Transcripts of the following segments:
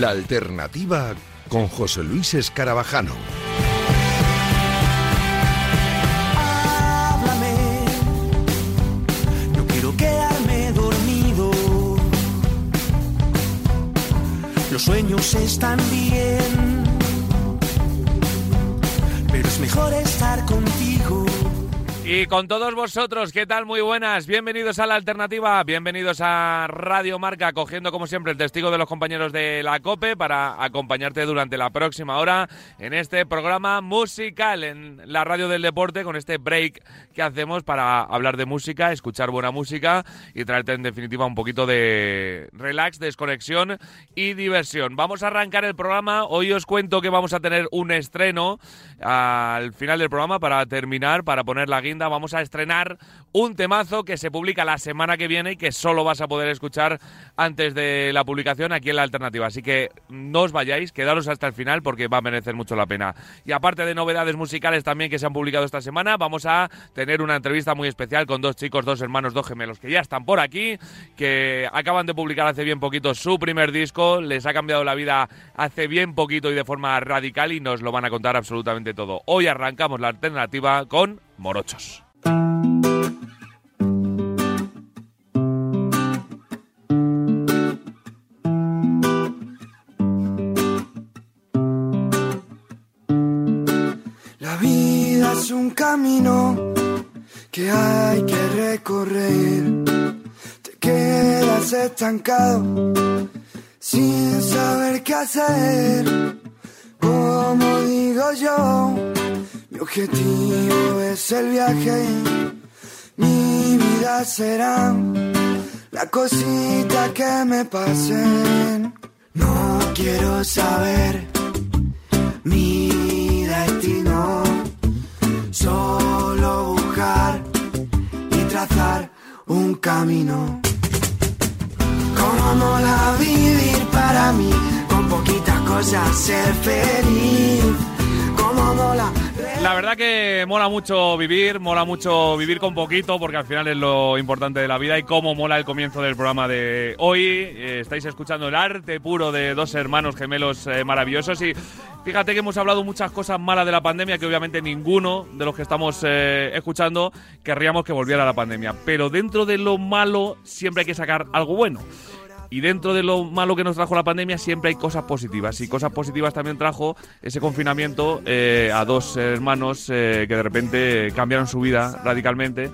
La alternativa con José Luis Escarabajano. Háblame, no quiero quedarme dormido. Los sueños están bien, pero es mejor estar contigo. Y con todos vosotros, ¿qué tal? Muy buenas, bienvenidos a la alternativa, bienvenidos a Radio Marca, cogiendo como siempre el testigo de los compañeros de la COPE para acompañarte durante la próxima hora en este programa musical en la radio del deporte, con este break que hacemos para hablar de música, escuchar buena música y traerte en definitiva un poquito de relax, desconexión y diversión. Vamos a arrancar el programa, hoy os cuento que vamos a tener un estreno al final del programa para terminar, para poner la guinda vamos a estrenar un temazo que se publica la semana que viene y que solo vas a poder escuchar antes de la publicación aquí en la alternativa. Así que no os vayáis, quedaros hasta el final porque va a merecer mucho la pena. Y aparte de novedades musicales también que se han publicado esta semana, vamos a tener una entrevista muy especial con dos chicos, dos hermanos, dos gemelos que ya están por aquí, que acaban de publicar hace bien poquito su primer disco, les ha cambiado la vida hace bien poquito y de forma radical y nos lo van a contar absolutamente todo. Hoy arrancamos la alternativa con morochos. La vida es un camino que hay que recorrer. Te quedas estancado sin saber qué hacer. Como digo yo, objetivo es el viaje. Mi vida será la cosita que me pasen. No quiero saber mi destino. Solo buscar y trazar un camino. Como mola vivir para mí, con poquitas cosas ser feliz. Como mola. La verdad que mola mucho vivir, mola mucho vivir con poquito, porque al final es lo importante de la vida y cómo mola el comienzo del programa de hoy. Eh, estáis escuchando el arte puro de dos hermanos gemelos eh, maravillosos y fíjate que hemos hablado muchas cosas malas de la pandemia que obviamente ninguno de los que estamos eh, escuchando querríamos que volviera la pandemia. Pero dentro de lo malo siempre hay que sacar algo bueno. Y dentro de lo malo que nos trajo la pandemia siempre hay cosas positivas. Y cosas positivas también trajo ese confinamiento eh, a dos hermanos eh, que de repente cambiaron su vida radicalmente.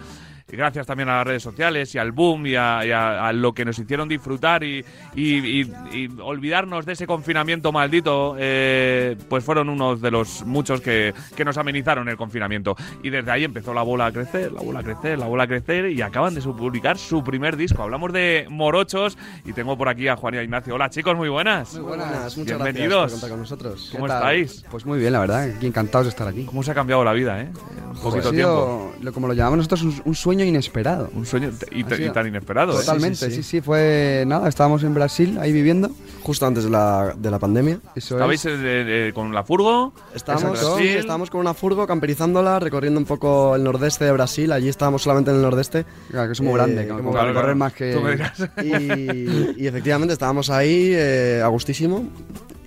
Y gracias también a las redes sociales y al boom y a, y a- a lo que nos hicieron disfrutar y, y- y- y olvidarnos de ese confinamiento maldito, eh, pues fueron unos de los muchos que, que nos amenizaron el confinamiento. Y desde ahí empezó la bola a crecer, la bola a crecer, la bola a crecer y acaban de publicar su primer disco. Hablamos de Morochos y tengo por aquí a Juan y a Ignacio. Hola chicos, muy buenas. Muy buenas, muchas Bienvenidos. gracias por contar con nosotros. ¿Cómo estáis? Pues muy bien, la verdad, encantados de estar aquí. ¿Cómo se ha cambiado la vida, eh? En Pues poquito tiempo. lo, como lo llamamos nosotros, un, un sueño inesperado. Un sueño y, y tan inesperado. ¿eh? Totalmente, sí sí, fue nada, estábamos en Brasil ahí viviendo. Justo antes de la, de la pandemia. Eso ¿Estabais es. eh, eh, con la furgo? Estábamos, sí, estábamos con una furgo camperizándola, recorriendo un poco el nordeste de Brasil. Allí estábamos solamente en el nordeste. Claro, que es muy Eh, grande, como como claro, para correr claro. más que... Tú me dirás. Y, y efectivamente estábamos ahí eh, a gustísimo.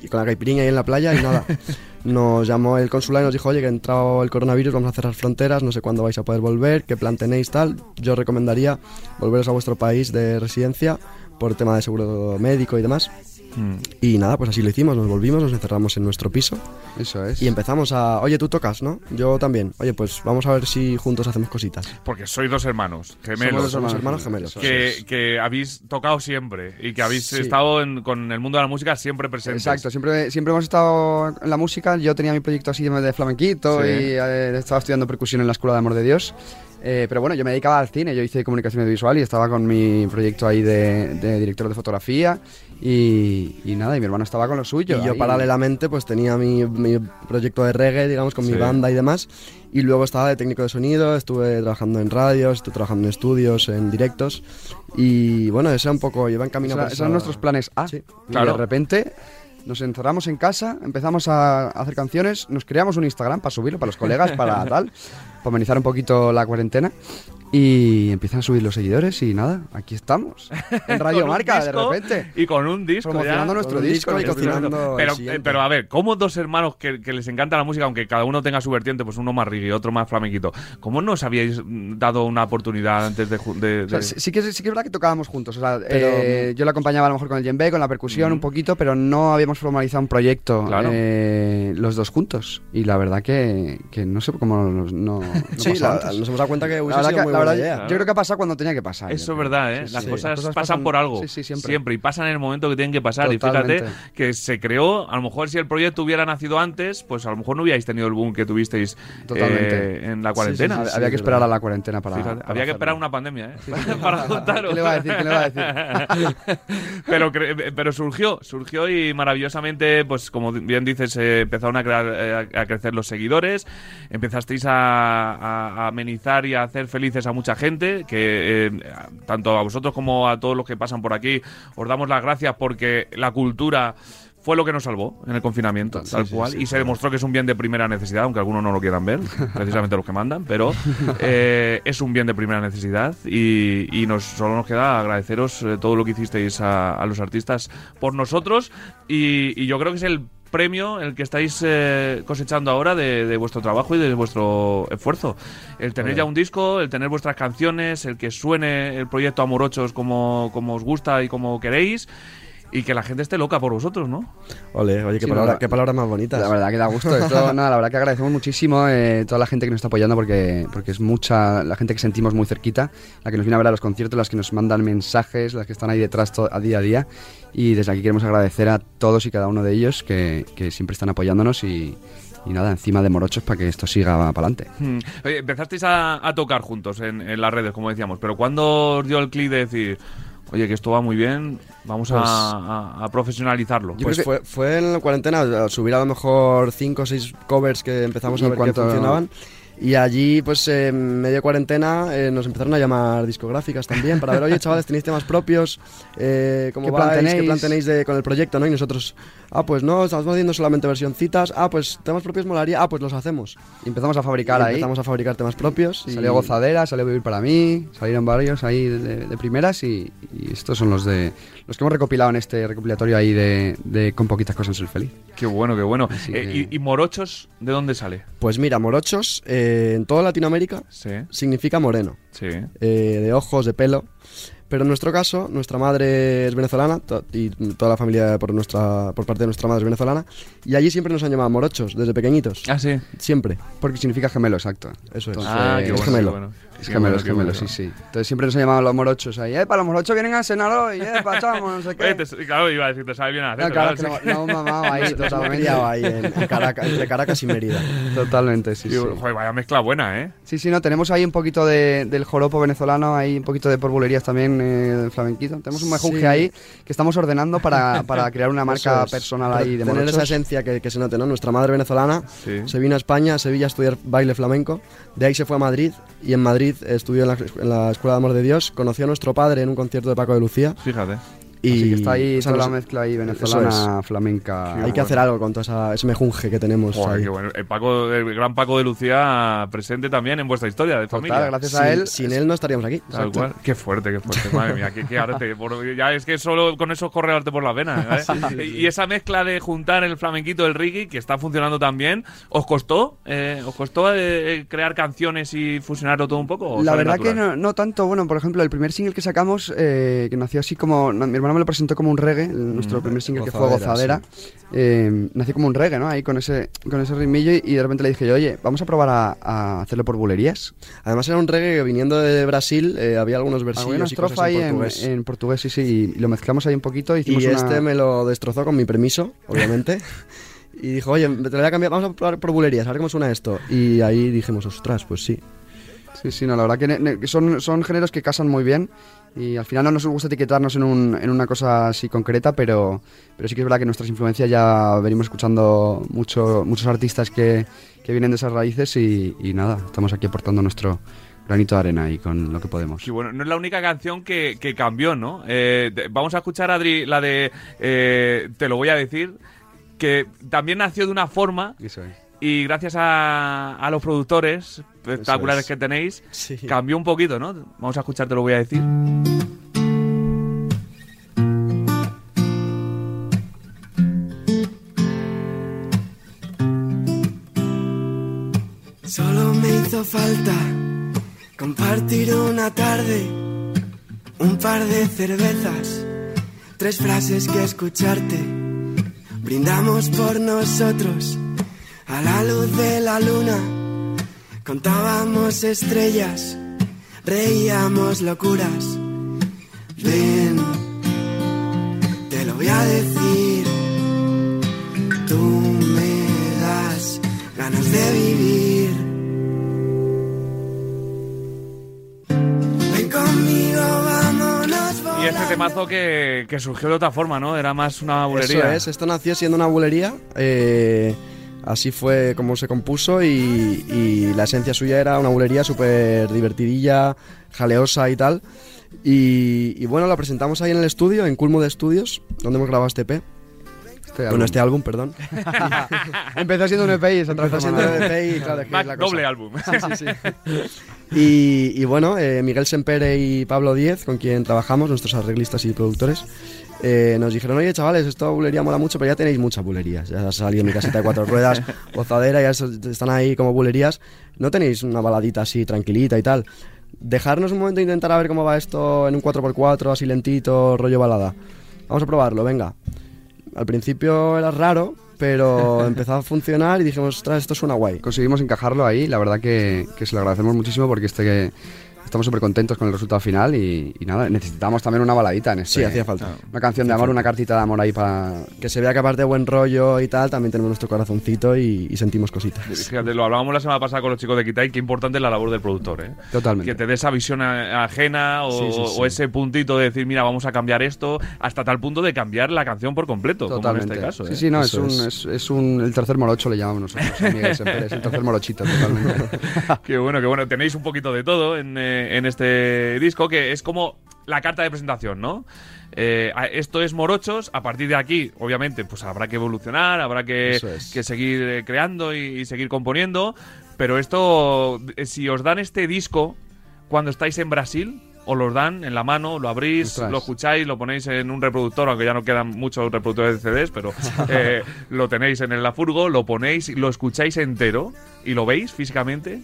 Y con la caipirinha ahí en la playa y nada. Nos llamó el consulado y nos dijo, oye, que ha entrado el coronavirus, vamos a cerrar fronteras, no sé cuándo vais a poder volver, qué plan tenéis, tal. Yo recomendaría volveros a vuestro país de residencia por tema de seguro médico y demás. Mm. Y nada, pues así lo hicimos, nos volvimos, nos encerramos en nuestro piso Eso es. y empezamos a, oye, tú tocas, ¿no? Yo también. Oye, pues vamos a ver si juntos hacemos cositas. Porque sois dos hermanos, Somos gemelos, dos hermanos gemelos. que, que habéis tocado siempre y que habéis Sí. estado en- con el mundo de la música siempre presentes. Exacto, siempre, siempre hemos estado en la música. Yo tenía mi proyecto así de de flamenquito Sí. y eh, estaba estudiando percusión en la Escuela de Amor de Dios. Eh, pero bueno, yo me dedicaba al cine, yo hice comunicación audiovisual y estaba con mi proyecto ahí de, de director de fotografía y, y nada, y mi hermano estaba con lo suyo. Y yo ahí. paralelamente pues tenía mi, mi proyecto de reggae, digamos, con Sí. mi banda y demás. Y luego estaba de técnico de sonido, estuve trabajando en radios, estuve trabajando en estudios, en directos. Y bueno, eso un poco, iba encaminado Esa- por esos eran nuestros planes A. Sí. Y Claro. de repente nos encerramos en casa, empezamos a hacer canciones, nos creamos un Instagram para subirlo para los colegas, para tal, para amenizar un poquito la cuarentena. Y empiezan a subir los seguidores y nada, aquí estamos. En Radio Marca, de repente. Y con un disco. Promocionando ya. nuestro disco disco y cocinando. Pero, el siguiente. pero a ver, ¿cómo dos hermanos que, que les encanta la música, aunque cada uno tenga su vertiente, pues uno más reggae y otro más flamenquito, ¿cómo no os habíais mm, dado una oportunidad antes de... ju- de- O sea, de- sí, sí que, sí que es verdad que tocábamos juntos. O sea, eh, yo le acompañaba a lo mejor con el djembe, con la percusión un poquito, pero no habíamos formalizado un proyecto Claro. eh, los dos juntos. Y la verdad que, que no sé cómo nos- no, no Sí, la- antes. nos hemos dado cuenta que La verdad, idea. yo creo que ha pasado cuando tenía que pasar. Eso es verdad, ¿eh? Sí, Las sí. cosas, Las pasan, por algo. Sí, sí, siempre. Y pasan en el momento que tienen que pasar. Totalmente. Y fíjate que se creó, a lo mejor si el proyecto hubiera nacido antes, pues a lo mejor no hubierais tenido el boom que tuvisteis Totalmente. eh, en la cuarentena. Había- sí, había es que esperar verdad. a la cuarentena para. Fíjate, para había que esperar una pandemia, ¿eh? para juntaros. ¿Qué le va a decir? ¿Qué le va a decir? pero, pero surgió, surgió y maravillosamente, pues como bien dices, eh, empezaron a, crear, eh, a a crecer los seguidores, empezasteis a, a- a amenizar y a hacer felices a mucha gente, que eh, tanto a vosotros como a todos los que pasan por aquí, os damos las gracias porque la cultura fue lo que nos salvó en el confinamiento, tal cual, y se demostró que es un bien de primera necesidad, aunque algunos no lo quieran ver, precisamente los que mandan, pero eh, es un bien de primera necesidad y, y nos solo nos queda agradeceros eh, todo lo que hicisteis a, a los artistas por nosotros y, y yo creo que es el premio el que estáis eh, cosechando ahora de, de vuestro trabajo y de vuestro esfuerzo. El tener ya un disco, el tener vuestras canciones, el que suene el proyecto Amorochos como, como os gusta y como queréis y que la gente esté loca por vosotros, ¿no? Ole, oye, qué, Sí, palabra, no, qué palabras más bonitas. La verdad que da gusto. Esto, nada, la verdad que agradecemos muchísimo eh, toda la gente que nos está apoyando porque, porque es mucha la gente que sentimos muy cerquita, la que nos viene a ver a los conciertos, las que nos mandan mensajes, las que están ahí detrás a día a día. Y desde aquí queremos agradecer a todos y cada uno de ellos que, que siempre están apoyándonos y, y nada, encima de morochos para que esto siga para adelante. Hmm. Oye, empezasteis a, a tocar juntos en, en las redes, como decíamos, pero ¿cuándo os dio el clic de decir, oye, que esto va muy bien, vamos a- Pues- a, a profesionalizarlo? Pues fue, fue en la cuarentena, a subir a lo mejor 5 o 6 covers que empezamos ¿Y a ver cuánto- que funcionaban. Y allí, pues en medio cuarentena, eh, nos empezaron a llamar discográficas también para ver, oye, chavales, tenéis temas propios, eh, ¿cómo ¿Qué plan vais? ¿Qué tenéis? plan tenéis de- con el proyecto? ¿no? Y nosotros, ah, pues no, estamos haciendo solamente versioncitas, ah, pues temas propios molaría, ah, pues los hacemos. Y empezamos a fabricar Y ahí. empezamos a fabricar temas propios. y- Salió Gozadera, salió Vivir para mí, salieron varios ahí de, de primeras y, y estos son los de los que hemos recopilado en este recopilatorio ahí de, de Con poquitas cosas ser feliz. Qué bueno, qué bueno. Eh, que- y, y Morochos de dónde sale? Pues mira, morochos, eh, en toda Latinoamérica Sí, significa moreno. sí. eh, de ojos, de pelo. Pero en nuestro caso, nuestra madre es venezolana y toda la familia por, nuestra, por parte de nuestra madre es venezolana. Y allí siempre nos han llamado morochos, desde pequeñitos. Ah, sí. Siempre. Porque significa gemelo, exacto. Eso es. Ah, qué es bueno, gemelo. bueno. Es Qué gemelo, bueno, es qué gemelo, bueno. sí, sí. Entonces siempre nos han llamado los morochos ahí, eh, para los morochos vienen a cenar hoy, eh, pachamos, no sé qué. Oye, te- claro, iba a decir, te sabe bien hacer. No, claro, que no, no, mamado ahí, totalmente. ahí en, en Caracas, entre Caracas y Mérida. Totalmente, sí, sí. Joder, vaya mezcla buena, ¿eh? Sí, sí, no, tenemos ahí un poquito de, del joropo venezolano, ahí un poquito de porbulerías también, eh, flamenquito. Tenemos un mejunje Sí. ahí que estamos ordenando para, para crear una marca es. personal ahí de Tener morochos. esa esencia que, que se note, ¿no? Nuestra madre venezolana Sí. se vino a España, a Sevilla, a estudiar baile flamenco. De ahí se fue a Madrid y en Madrid estudió en la, en la Escuela de Amor de Dios. Conoció a nuestro padre en un concierto de Paco de Lucía. Fíjate. Y Así que está ahí o sea, toda la mezcla ahí venezolana, flamenca. Hay que hacer algo con todo esa, ese mejunje que tenemos Joder, qué bueno. El, Paco, el gran Paco de Lucía presente también en vuestra historia de Total, familia. gracias Sin, a él. sin él no estaríamos aquí. Tal cual. Qué fuerte, qué fuerte. Madre mía, qué, qué arte. Por- ya es que solo con eso corre arte por las venas. ¿eh? Y esa mezcla de juntar el flamenquito del reggae, que está funcionando tan bien, ¿os costó? Eh, ¿Os costó eh, crear canciones y fusionarlo todo un poco? La verdad que natural? no, no tanto, bueno, por ejemplo, el primer single que sacamos, eh, que nació así como, mi hermano me lo presentó como un reggae, el- nuestro primer single que fue Gozadera, Gozadera, eh, nació como un reggae, ¿no? Ahí con ese, con ese ritmillo y, y de repente le dije yo, oye, vamos a probar a, a hacerlo por bulerías. Además era un reggae que viniendo de Brasil eh, había algunos Alguna versillos y estrofa ahí en en, portugués. en portugués, sí, sí, y lo mezclamos ahí un poquito y hicimos y una... este me lo destrozó con mi permiso, obviamente. y dijo, oye, te lo voy a cambiar, vamos a probar por bulerías, a ver cómo suena esto. Y ahí dijimos, ostras, pues sí. Sí, sí, no, la verdad que son, son géneros que casan muy bien y al final no nos gusta etiquetarnos en, un, en una cosa así concreta, pero, pero sí que es verdad que nuestras influencias ya venimos escuchando mucho, muchos artistas que, que vienen de esas raíces y, y nada, estamos aquí aportando nuestro granito de arena y con lo que podemos. Sí, bueno, no es la única canción que, que cambió, ¿no? Eh, vamos a escuchar, Adri, la de eh, Te lo voy a decir, que también nació de una forma Eso es. Y gracias a, a los productores espectaculares es. que tenéis, Sí. cambió un poquito, ¿no? Vamos a escuchar, te lo voy a decir. Solo me hizo falta compartir una tarde, un par de cervezas, tres frases que escucharte. Brindamos por nosotros a la luz de la luna, contábamos estrellas, reíamos locuras. Ven, te lo voy a decir, tú me das ganas de vivir. Ven conmigo, vámonos. Y este temazo que, que surgió de otra forma, ¿no? Era más una bulería. Eso es, esto nació siendo una bulería. eh, así fue como se compuso y, y la esencia suya era una bulería súper divertidilla, jaleosa y tal. Y, y bueno, la presentamos ahí en el estudio, en Culmo de Estudios, donde hemos grabado este EP. Este Bueno, álbum. este álbum, perdón. Empezó siendo un EP y se Empezó siendo transformado. EP y claro, es que Mac es la doble cosa. álbum. Sí, sí. Y, y bueno, eh, Miguel Sempere y Pablo Díez, con quien trabajamos, nuestros arreglistas y productores, eh, nos dijeron, oye chavales, esto bulería mola mucho, pero ya tenéis muchas bulerías. Ya ha salido mi casita de cuatro ruedas, gozadera, ya es- están ahí como bulerías. No tenéis una baladita así tranquilita y tal. Dejarnos un momento e intentar a ver cómo va esto en un 4x4, así lentito, rollo balada. Vamos a probarlo, venga. Al principio era raro, pero empezó a funcionar y dijimos, ostras, esto suena guay. Conseguimos encajarlo ahí, la verdad que, que se lo agradecemos muchísimo porque este estamos súper contentos con el resultado final y, y nada, necesitamos también una baladita en este. Sí, hacía falta. Una canción de amor, una cartita de amor ahí para... Que se vea que aparte de buen rollo y tal, también tenemos nuestro corazoncito y, y sentimos cositas. Fíjate, lo hablábamos la semana pasada con los chicos de Kitai, qué importante es la labor del productor, ¿eh? Totalmente. Que te dé esa visión ajena o, Sí, sí, sí. o ese puntito de decir, mira, vamos a cambiar esto, hasta tal punto de cambiar la canción por completo, Totalmente. como en este caso. Sí, ¿eh? sí, no, es un, es. es, es un... El tercer morocho le llamamos nosotros, Miguel Semper, es el tercer morochito, totalmente. Qué bueno, qué bueno. Tenéis un poquito de todo en, eh, en este disco, que es como la carta de presentación, ¿no? Eh, esto es Morochos, a partir de aquí, obviamente, pues habrá que evolucionar, habrá que, es. que seguir eh, creando y, y seguir componiendo, pero esto, eh, si os dan este disco cuando estáis en Brasil, os los dan en la mano, lo abrís, Ostras. lo escucháis, lo ponéis en un reproductor, aunque ya no quedan muchos reproductores de CDs, pero eh, lo tenéis en el Furgo, lo ponéis, lo escucháis entero y lo veis físicamente,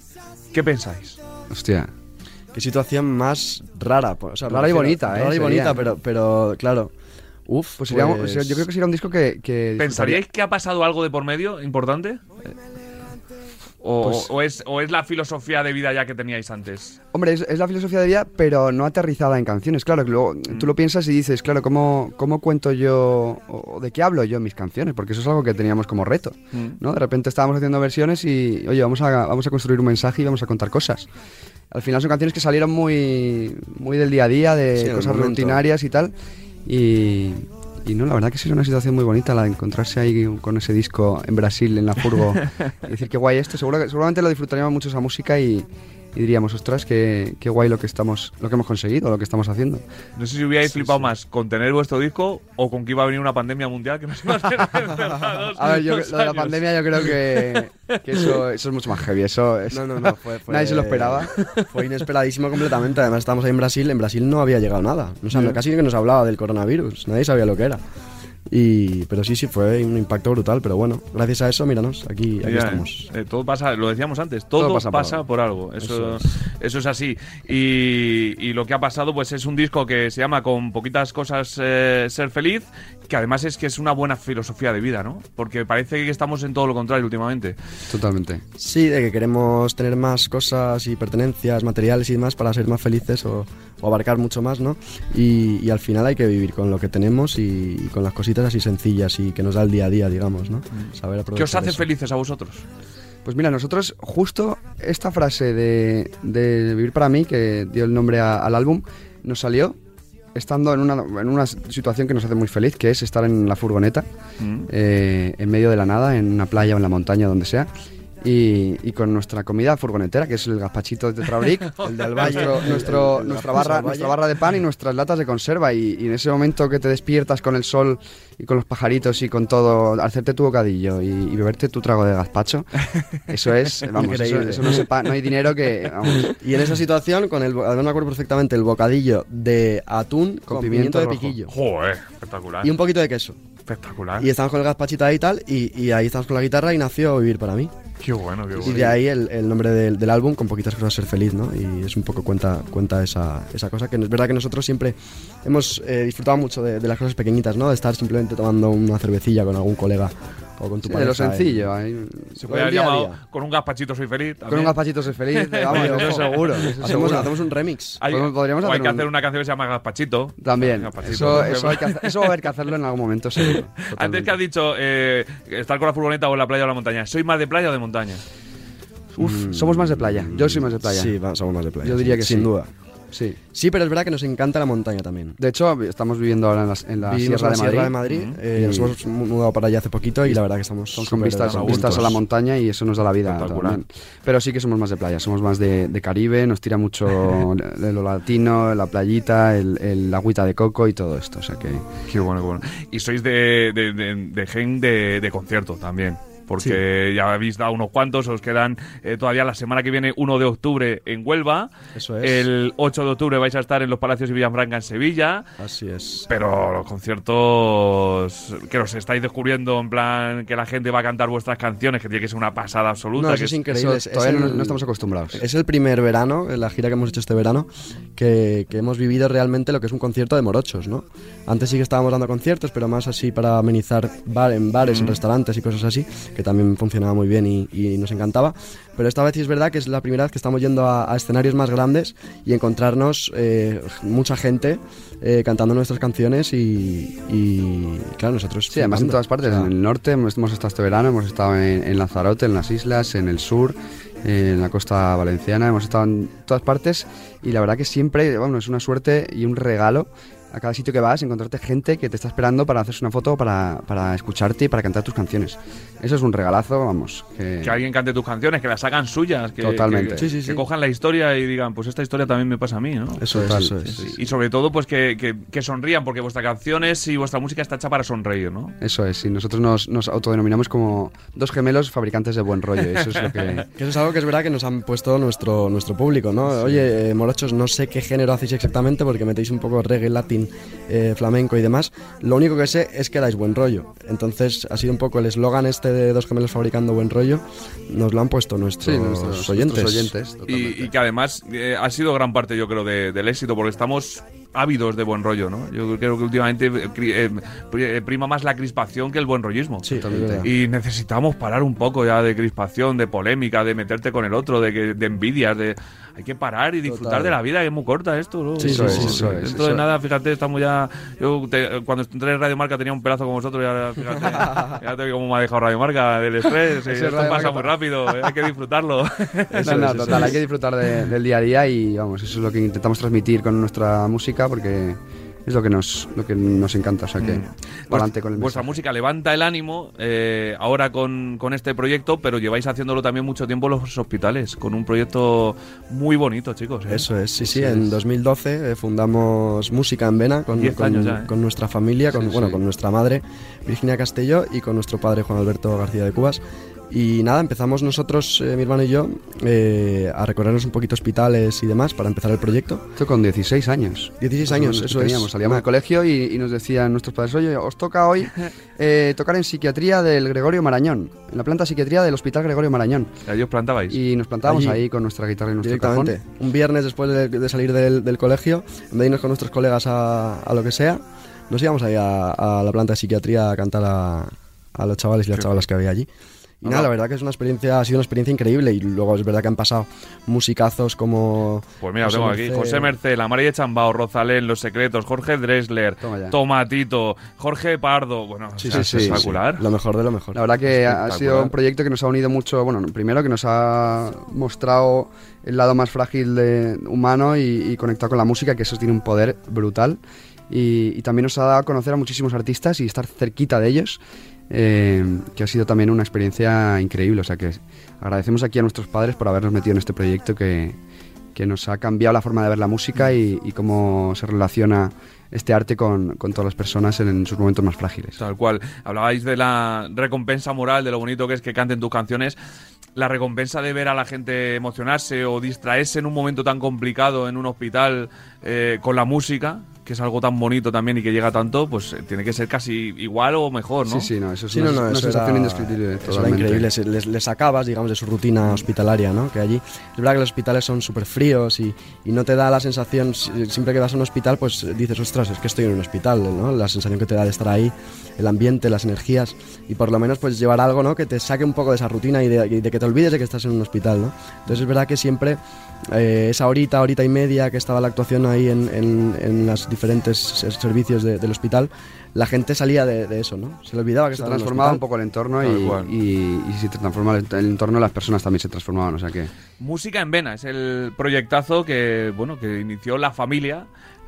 ¿qué pensáis? Hostia. Qué situación más rara. pues, o sea, me Rara y bonita, ¿eh? Rara y bonita, pero, pero claro. Uf, Pues, sería un- pues- yo creo que sería un disco que... que ¿Pensaríais que ha pasado algo de por medio importante? ¿O, Pues- o es, ¿O es la filosofía de vida ya que teníais antes? Hombre, es, es la filosofía de vida, pero no aterrizada en canciones. Claro, que luego Mm. tú lo piensas y dices, claro, ¿cómo, ¿cómo cuento yo o de qué hablo yo en mis canciones? Porque eso es algo que teníamos como reto, Mm. ¿no? De repente estábamos haciendo versiones y, oye, vamos a, vamos a construir un mensaje y vamos a contar cosas. Al final son canciones que salieron muy, muy del día a día, de Sí, cosas rutinarias y tal. Y, y no, la verdad que sería una situación muy bonita la de encontrarse ahí con ese disco en Brasil, en la furgo, y decir qué guay esto. Seguro que, seguramente lo disfrutaríamos mucho esa música y, y diríamos, ostras, qué, qué guay lo que estamos, lo que hemos conseguido, lo que estamos haciendo. No sé si hubierais flipado más con tener vuestro disco o con que iba a venir una pandemia mundial que nos iba a encerrados A ver, yo, lo de la pandemia yo creo que, que eso, eso es mucho más heavy. Eso es- No, no, no. Fue, fue- Nadie se lo esperaba. Fue inesperadísimo completamente. Además, estábamos ahí en Brasil. En Brasil no había llegado nada. O sea, no- casi que nos hablaba del coronavirus. Nadie sabía lo que era. Y, pero sí, sí, fue un impacto brutal. Pero bueno, gracias a eso, míranos, aquí, aquí Ya, estamos. eh, todo pasa, lo decíamos antes, todo, Todo pasa, pasa por por algo. Eso, Eso eso, es. así. Y, y lo que ha pasado, pues es un disco que se llama Con poquitas cosas eh, ser feliz, que además es que es una buena filosofía de vida, ¿no? Porque parece que estamos en todo lo contrario últimamente. Totalmente. Sí, de que queremos tener más cosas y pertenencias, materiales y demás para ser más felices o, o abarcar mucho más, ¿no? Y, y al final hay que vivir con lo que tenemos y, y con las cositas así sencillas y que nos da el día a día, digamos, ¿no? Saber aprovechar ¿Qué os hace eso. felices a vosotros? Pues mira, nosotros justo esta frase de, de Vivir para mí, que dio el nombre a- al álbum, nos salió estando en una, en una situación que nos hace muy feliz, que es estar en la furgoneta, Mm. eh, en medio de la nada, en una playa o en la montaña, donde sea. Y, y con nuestra comida furgonetera, que es el gazpachito de Tetrabric, El del Valle, nuestro, el- nuestro- el nuestra, barra, nuestra barra de pan y nuestras latas de conserva. Y, y en ese momento que te despiertas con el sol y con los pajaritos y con todo, hacerte tu bocadillo y, y beberte tu trago de gazpacho, eso es, vamos, eso, eso no, se pa- no hay dinero que, vamos, Y en esa situación, con el, además me acuerdo perfectamente, el bocadillo de atún con, pimiento, pimiento de rojo. piquillo. Joder, espectacular. Y un poquito de queso. Espectacular. Y estamos con el gazpachito ahí y tal, y, y ahí estamos con la guitarra y nació Vivir para mí. Qué bueno, qué Y de ahí el, el nombre del, del álbum, con poquitas cosas ser feliz, ¿no? Y es un poco cuenta, cuenta esa, esa cosa, que es verdad que nosotros siempre hemos eh, disfrutado mucho de, de las cosas pequeñitas, ¿no? De estar simplemente tomando una cervecilla con algún colega o con tu sí, de lo sencillo. ahí- Se con puede haber llamado día. con un gazpachito soy feliz. Con un gazpachito soy feliz, vamos, seguro. Hacemos, seguro. hacemos un remix. Hay- podríamos o hay que un- hacer una canción que se llama Gazpachito. También, Gazpachito, eso, eso, ejemplo. hay que hacer- eso va a haber que hacerlo en algún momento seguro. Antes que has dicho eh, estar con la furgoneta o en la playa o la montaña, ¿soy más de playa o de montaña? Uf, somos más de playa. Yo soy más de playa. Sí, somos más de playa. Yo diría sí, que Sin sí. duda. Sí. Sí, pero es verdad que nos encanta la montaña también. De hecho, estamos viviendo ahora en, las- en la Sierra, la de Sierra Madrid. de Madrid. eh, Y- nos hemos mudado para allá hace poquito y la verdad que estamos Son con vistas, a gusto. vistas a la montaña y eso nos da la vida también. Pero sí que somos más de playa, somos más de, de Caribe, nos tira mucho de lo latino, la playita, el, el agüita de coco y todo esto. O sea que Qué bueno, qué bueno. Y sois de, de, de, de gen de, de concierto también. Porque ya habéis dado unos cuantos, os quedan eh, todavía la semana que viene, 1 de octubre en Huelva. Eso es. El 8 de octubre vais a estar en los Palacios y Villafranca en Sevilla. Así es. Pero los conciertos que os estáis descubriendo, en plan que la gente va a cantar vuestras canciones, que tiene que ser una pasada absoluta. No, eso que es increíble. eso todavía es no, el- no estamos acostumbrados. Es el primer verano, la gira que hemos hecho este verano, que, que hemos vivido realmente lo que es un concierto de morochos, ¿no? Antes sí que estábamos dando conciertos, pero más así para amenizar bar, en bares, en restaurantes y cosas así, que también funcionaba muy bien y, y nos encantaba. Pero esta vez sí es verdad que es la primera vez que estamos yendo a, a escenarios más grandes y encontrarnos eh, mucha gente eh, cantando nuestras canciones y, y, claro, nosotros... Sí, además en todas partes, O sea, en el norte hemos, hemos estado este verano, hemos estado en, en Lanzarote, en las islas, en el sur, en la costa valenciana, hemos estado en todas partes y la verdad que siempre, bueno, es una suerte y un regalo a cada sitio que vas encontrarte gente que te está esperando para hacerse una foto, para, para escucharte y para cantar tus canciones. Eso es un regalazo, vamos. Que, que alguien cante tus canciones, que las hagan suyas, que, Totalmente. que, Sí, sí, que sí. cojan la historia y digan, pues esta historia también me pasa a mí, ¿no? Eso es, eso es. Sí, Y sobre todo, pues que, que- que sonrían, porque vuestras canciones y vuestra música está hecha para sonreír, ¿no? Eso es, y nosotros nos, nos autodenominamos como dos gemelos fabricantes de buen rollo. Eso es lo que... Que eso es algo que es verdad que nos han puesto nuestro, nuestro público, ¿no? Oye, eh, morochos, no sé qué género hacéis exactamente porque metéis un poco reggae, latín, eh, flamenco y demás. Lo único que sé es que dais buen rollo. Entonces ha sido un poco el eslogan este de dos gemelos fabricando buen rollo. Nos lo han puesto nuestros, Sí, nuestros oyentes. nuestros oyentes, totalmente. Y, y que además eh, ha sido gran parte, yo creo, de- del éxito, porque estamos ávidos de buen rollo, ¿no? Yo creo que últimamente eh, prima más la crispación que el buen rollismo. Sí. Y necesitamos parar un poco ya de crispación, de polémica, de meterte con el otro, de, que- de envidias, de hay que parar y disfrutar Total. de la vida, que es muy corta esto, ¿no? Sí, Eso es, eso es. Dentro eso de nada, fíjate, estamos ya. Yo te- cuando entré en Radio Marca tenía un pedazo como vosotros, y ahora fíjate, fíjate cómo me ha dejado Radio Marca del estrés. esto pasa Marca muy rápido, eh, hay que disfrutarlo. no, no, total, hay que disfrutar de- del día a día y vamos, eso es lo que intentamos transmitir con nuestra música porque es lo que nos, lo que nos encanta, o sea que adelante con el Vuestra música levanta el ánimo eh, ahora con, con este proyecto, pero lleváis haciéndolo también mucho tiempo en los hospitales, con un proyecto muy bonito, chicos. ¿eh? Eso es, sí, sí. En 2012 eh, fundamos Música en Vena con, Diez con- años ya, ¿eh? con nuestra familia, con, Sí, bueno, sí. con nuestra madre Virginia Castelló y con nuestro padre Juan Alberto García de Cubas. Y nada, empezamos nosotros, eh, mi hermano y yo, eh, a recorrernos un poquito hospitales y demás para empezar el proyecto. Esto con 16 años. 16 Más o años, eso teníamos. es. Salíamos del colegio y, y nos decían nuestros padres, oye, os toca hoy eh, tocar en psiquiatría del Gregorio Marañón, en la planta de psiquiatría del Hospital Gregorio Marañón. Ahí os plantabais. Y nos plantábamos Allí. ahí con nuestra guitarra y nuestro Directamente. cajón. Un viernes después de, de salir del, del colegio, en vez de irnos con nuestros colegas a, a lo que sea, nos íbamos ahí a, a la planta de psiquiatría a cantar a, a los chavales y las chavalas que había allí. Y nada, la verdad que es una experiencia, ha sido una experiencia increíble y luego es verdad que han pasado musicazos como... Pues mira, José tengo aquí Mercé. José Mercé, La María Chambao, Rosalén, Los Secretos, Jorge Dresler, Toma. Tomatito, Jorge Pardo. Bueno, o Sí, sea, sí, sí, espectacular. sí. Lo mejor de lo mejor. La verdad que ha sido un proyecto que nos ha unido mucho, bueno, primero que nos ha mostrado el lado más frágil de, humano y, y conectado con la música, que eso tiene un poder brutal. Y, y también nos ha dado a conocer a muchísimos artistas y estar cerquita de ellos. Eh, que ha sido también una experiencia increíble. O sea que agradecemos aquí a nuestros padres por habernos metido en este proyecto que, que nos ha cambiado la forma de ver la música y, cómo se relaciona este arte con, con todas las personas en, en sus momentos más frágiles. Tal cual. Hablabais de la recompensa moral, de lo bonito que es que canten tus canciones. La recompensa de ver a la gente emocionarse o distraerse en un momento tan complicado en un hospital eh, con la música, que es algo tan bonito también y que llega tanto, pues eh, tiene que ser casi igual o mejor, ¿no? Sí, sí, no, eso es Sí, una, no, no, una eso sensación era- indescriptible. eso era increíble, les, les sacabas, digamos, de su rutina hospitalaria, ¿no? Que allí, es verdad que los hospitales son súper fríos y, y no te da la sensación, si- siempre que vas a un hospital, pues dices, ostras, es que estoy en un hospital, ¿no? La sensación que te da de estar ahí, el ambiente, las energías, y por lo menos pues llevar algo, ¿no? Que te saque un poco de esa rutina y de, y de que te olvides de que estás en un hospital, ¿no? Entonces es verdad que siempre eh, esa horita, horita y media que estaba la actuación ahí en, en, en los diferentes ser- servicios de- del hospital, la gente salía de, de eso, ¿no? Se le olvidaba que Se un transformaba un poco el entorno y, y, y si te transformaba el, el entorno, las personas también se transformaban. O sea que Música en Vena es el proyectazo que, bueno, que inició la familia.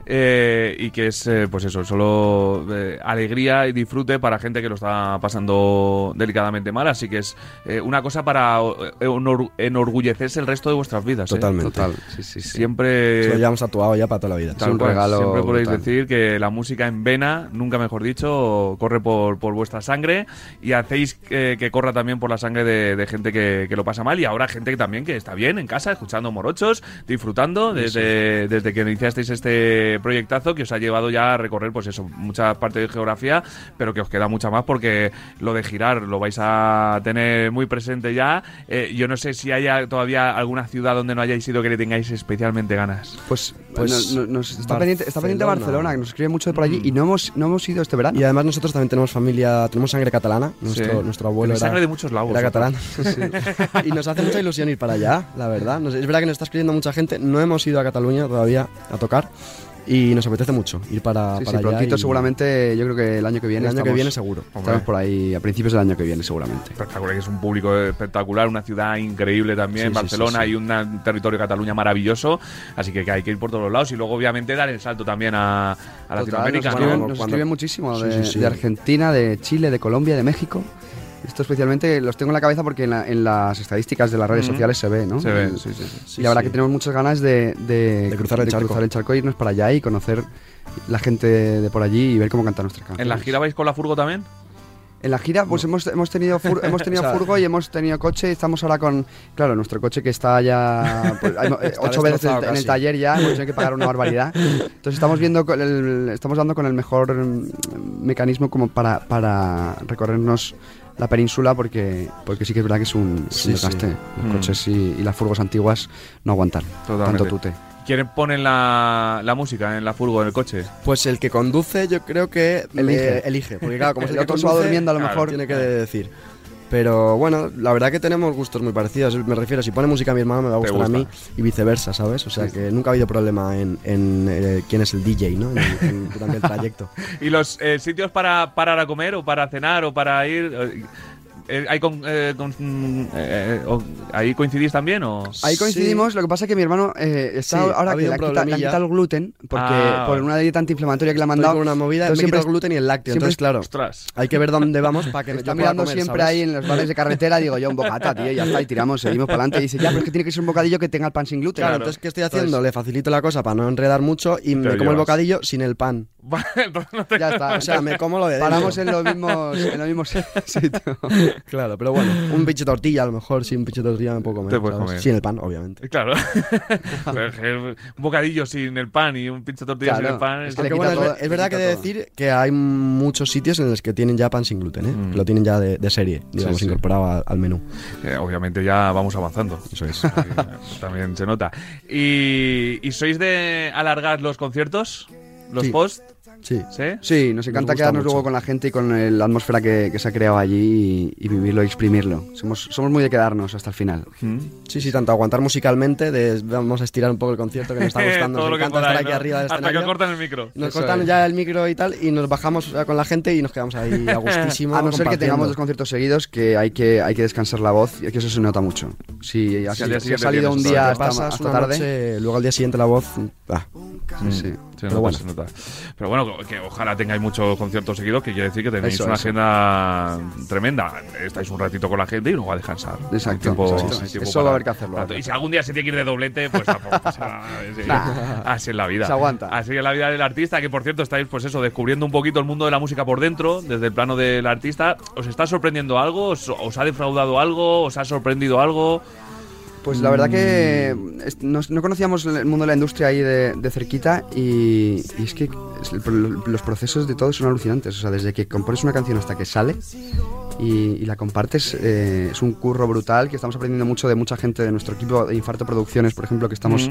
Eh, y que es, eh, pues eso, solo eh, alegría y disfrute para gente que lo está pasando delicadamente mal. Así que es eh, una cosa para honor- enorgullecerse el resto de vuestras vidas. ¿eh? Totalmente. total. Sí, sí, sí. Siempre. Se lo llevamos tatuado ya para toda la vida. Tal un cual. regalo Siempre podéis brutal. decir que la música en vena, nunca mejor dicho, corre por, por vuestra sangre y hacéis eh, que corra también por la sangre de, de gente que, que lo pasa mal y ahora gente que también que está bien en casa, escuchando morochos, disfrutando desde, desde que iniciasteis este proyectazo que os ha llevado ya a recorrer, pues eso, mucha parte de geografía, pero que os queda mucha más porque lo de girar lo vais a tener muy presente ya. Eh, yo no sé si haya todavía alguna ciudad donde no hayáis ido que le tengáis especialmente ganas. Pues, Pues, no- no- nos está, pendiente, está pendiente Barcelona. Que nos escribe mucho de por allí y no hemos, no hemos ido este verano. Y además nosotros también tenemos familia, tenemos sangre catalana. Nuestro, Sí. nuestro abuelo era, sangre de muchos lados, era ¿no? catalán. Sí. Y nos hace mucha ilusión ir para allá, la verdad. Es verdad que nos está escribiendo mucha gente. No hemos ido a Cataluña todavía a tocar. Y nos apetece mucho ir para, Sí, para sí, allá. prontito y seguramente, yo creo que el año que El viene año que estamos- viene seguro. Estamos por ahí a principios del año que viene seguramente. espectacular, que es un público espectacular, una ciudad increíble también, Sí, Barcelona sí, sí. y un territorio Cataluña maravilloso, así que, que hay que ir por todos los lados y luego obviamente dar el salto también a, a Total, Latinoamérica. nos ¿no? escriben, ¿no? nos Cuando- escriben muchísimo Sí, de, sí, sí. de Argentina, de Chile, de Colombia, de México. Esto especialmente los tengo en la cabeza porque en, la- en las estadísticas de las redes sociales se ve, ¿no? Se ve, sí, sí, y la verdad sí. que tenemos muchas ganas de, de, De cruzar el charco. cruzar el charco, irnos para allá y conocer la gente de por allí y ver cómo cantan nuestras canciones. ¿En la gira vais con la furgo también? En la gira, pues hemos, hemos tenido, fur- hemos tenido O sea- furgo y hemos tenido coche. y Estamos ahora con, claro, nuestro coche que está ya pues, hay mo- Está ocho veces en el taller ya, hemos tenido que pagar una barbaridad. Entonces estamos viendo, con el- estamos dando con el mejor mm, mecanismo como para, para recorrernos la península porque, porque sí que es verdad que es un, es un Sí, sí. desgaste. Los Mm. coches y, y las furgos antiguas no aguantan Totalmente. tanto tute. ¿Quién pone la, la música en la furgo, en el coche? Pues el que conduce, yo creo que Elige. le- elige. Porque claro, como El el otro se va conduce, durmiendo a lo claro, mejor. tiene que decir. Pero bueno, la verdad que tenemos gustos muy parecidos. Me refiero, si pone música a mi hermano me va a gustar a mí y viceversa, ¿sabes? O sea que nunca ha habido problema en, en, eh, quién es el DJ, ¿no? En- en- durante el trayecto. ¿Y los eh, sitios para parar a comer o para cenar o para ir? Eh, eh, ¿hay con- eh, con- mm, eh, eh, o- ¿Ahí coincidís también? O? Ahí coincidimos, lo que pasa es que mi hermano eh, está Sí, ha ahora que habido le, un ha quita- le han problemilla. quitado el gluten porque Ah, por una dieta antiinflamatoria que le han Estoy mandado. con una movida, me Entonces el siempre gluten y el lácteo. siempre Entonces, claro, Ostras. hay que ver dónde vamos para que está yo pueda mirando comer, siempre ¿sabes? ahí en los bares de carretera, digo yo un bocata, tío, y ya está, y tiramos, seguimos para adelante. Y dice, ya, pero es que tiene que ser un bocadillo que tenga el pan sin gluten. Claro, Claro. entonces, ¿qué estoy haciendo? Le facilito la cosa para no enredar mucho y me lo como el llevas. bocadillo sin el pan. Vale, entonces no te- Ya está. O sea, me como lo de dentro. Paramos en los mismos, en los mismos sitios. Claro, pero bueno, un pinche tortilla a lo mejor, sin pinche tortilla me puedo comer. Te puedes ¿sabes? comer. Sin el pan, obviamente. Claro. Un bocadillo sin el pan y un pinche tortilla Claro, sin el pan. es que bueno, es, todo- verdad que he de decir que hay muchos sitios en los que tienen ya pan sin gluten, ¿eh? Mm. Que lo tienen ya de, de serie, digamos, sí. incorporado a- al menú. Eh, obviamente ya vamos avanzando. Eso es. También se nota. ¿Y, y sois de alargar los conciertos? ¿Los Sí. post? Sí. ¿Sí? Sí, nos encanta gusta quedarnos mucho. luego con la gente y con el- la atmósfera que, que se ha creado allí y, y vivirlo y exprimirlo. Somos, somos muy de quedarnos hasta el final. Mm. Sí, sí, tanto aguantar musicalmente, de vamos a estirar un poco el concierto que nos está gustando, Todo nos lo que encanta estar aquí ¿no? arriba del Hasta que escenario. cortan el micro. Nos Eso cortan es. ya el micro y tal y nos bajamos con la gente y nos quedamos ahí a gustísimo. A no ser que tengamos dos conciertos seguidos, que hay que, hay que descansar la voz, y es que eso se nota mucho. Si, ha, Sí, ha salido un día hasta, pasas hasta una tarde, noche, luego al día siguiente la voz, ah, Sí, sí. Se Pero nota, bueno. se nota. Pero bueno, que ojalá tengáis muchos conciertos seguidos, que quiere decir que tenéis Eso, una eso. agenda tremenda. Estáis un ratito con la gente y luego a descansar. Exacto, tiempo- exacto. Eso va a para- haber que hacerlo, Y si algún día se tiene que ir de doblete, pues tampoco pasa nada. Sí. Nah. Así es la vida. Se aguanta. Así es la vida del artista, que por cierto estáis, pues eso, descubriendo un poquito el mundo de la música por dentro, desde el plano del artista. ¿Os está sorprendiendo algo? ¿Os, os ha defraudado algo? ¿Os ha sorprendido algo? Pues la verdad que es- no, no conocíamos el mundo de la industria ahí de, de cerquita y, y es que los procesos de todo son alucinantes. O sea, desde que compones una canción hasta que sale y, y la compartes eh, es un curro brutal que estamos aprendiendo mucho de mucha gente de nuestro equipo de Infarto Producciones, por ejemplo, que estamos,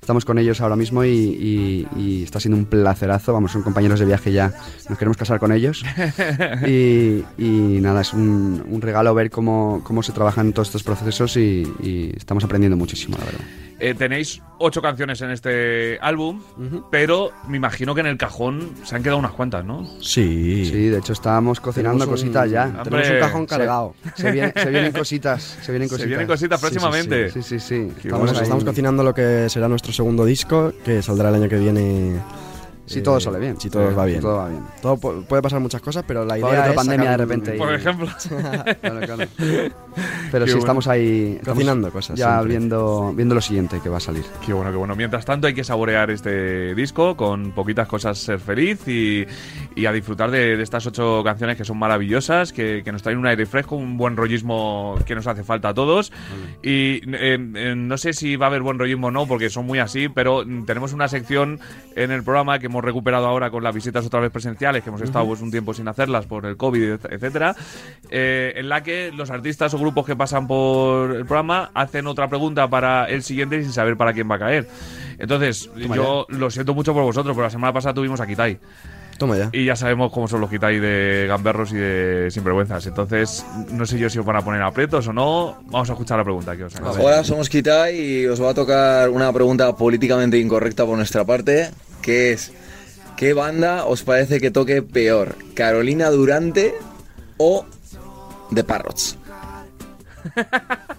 estamos con ellos ahora mismo y, y- y está siendo un placerazo. Vamos, son compañeros de viaje ya, nos queremos casar con ellos. y, y nada, es un, un regalo ver cómo, cómo se trabajan todos estos procesos y estamos aprendiendo muchísimo, la verdad. Eh, tenéis ocho canciones en este álbum, pero me imagino que en el cajón se han quedado unas cuantas, ¿no? Sí. Sí, de hecho estábamos cocinando Tenemos un- cositas ya. Tenemos Hombre, un cajón se- cargado. Se, vienen, se vienen cositas, se vienen Se cositas. vienen cositas Sí, sí, sí. próximamente. Sí, sí, sí. Estamos, estamos cocinando lo que será nuestro segundo disco, que saldrá el año que viene. Si eh, todo sale bien. Si todo Sí, va si bien. todo va bien. Todo pu- puede pasar muchas cosas, pero la idea haber es pandemia de repente y- Por ejemplo. Claro, claro. Pero Qué sí, bueno. estamos ahí. estamos Cocinando cosas Ya siempre. viendo, viendo lo siguiente que va a salir. Qué bueno, qué bueno. Mientras tanto hay que saborear este disco con poquitas cosas, ser feliz y, y a disfrutar de, de estas ocho canciones que son maravillosas, que, que nos traen un aire fresco, un buen rollismo que nos hace falta a todos. Y eh, eh, no sé si va a haber buen rollismo o no, porque son muy así, pero tenemos una sección en el programa que hemos recuperado ahora con las visitas otra vez presenciales, que hemos estado pues, un tiempo sin hacerlas por el COVID, et- etcétera, eh, en la que los artistas o grupos que pasan por el programa hacen otra pregunta para el siguiente sin saber para quién va a caer. Entonces, yo lo siento mucho por vosotros, pero la semana pasada tuvimos a Kitai. Toma ya. Y ya sabemos cómo son los Kitai de gamberros y de sinvergüenzas. Entonces, no sé yo si os van a poner aprietos o no. Vamos a escuchar la pregunta que os hago. Hola, somos Kitai y os va a tocar una pregunta políticamente incorrecta por nuestra parte, que es ¿qué banda os parece que toque peor? ¿Carolina Durante o The Parrots?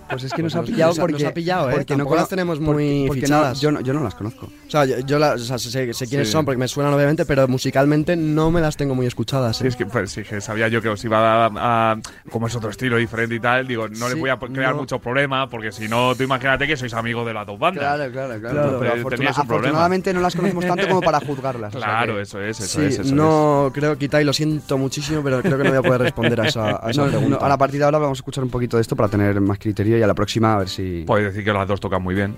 Pues es que nos Pues ha nos- pillado nos ha- porque. nos ha pillado, ¿eh? porque cono- las tenemos porque- muy porque no- fichadas. yo, no, yo no las conozco. O sea, yo, yo la- o sea, sé, sé quiénes Sí. son porque me suenan obviamente, pero musicalmente no me las tengo muy escuchadas. Sí, ¿eh? es que, pues, sí, que sabía yo que os iba a, a- Como es otro estilo diferente y tal, digo, no les Sí, voy a crear no. muchos problemas, porque si no, tú imagínate que sois amigos de las dos bandas. Claro, claro, claro. Claro. Pero afortuna- un problema. afortunadamente no las conocemos tanto como para juzgarlas. o sea Claro, que- eso es, eso Sí, es. Eso no creo, Kitai, lo siento muchísimo, pero creo que no voy a poder responder a esa, a esa No, no, pregunta. a la partir de ahora vamos a escuchar un poquito de esto para tener más criterio y a la próxima a ver si. es. Podéis decir que las dos tocan muy bien.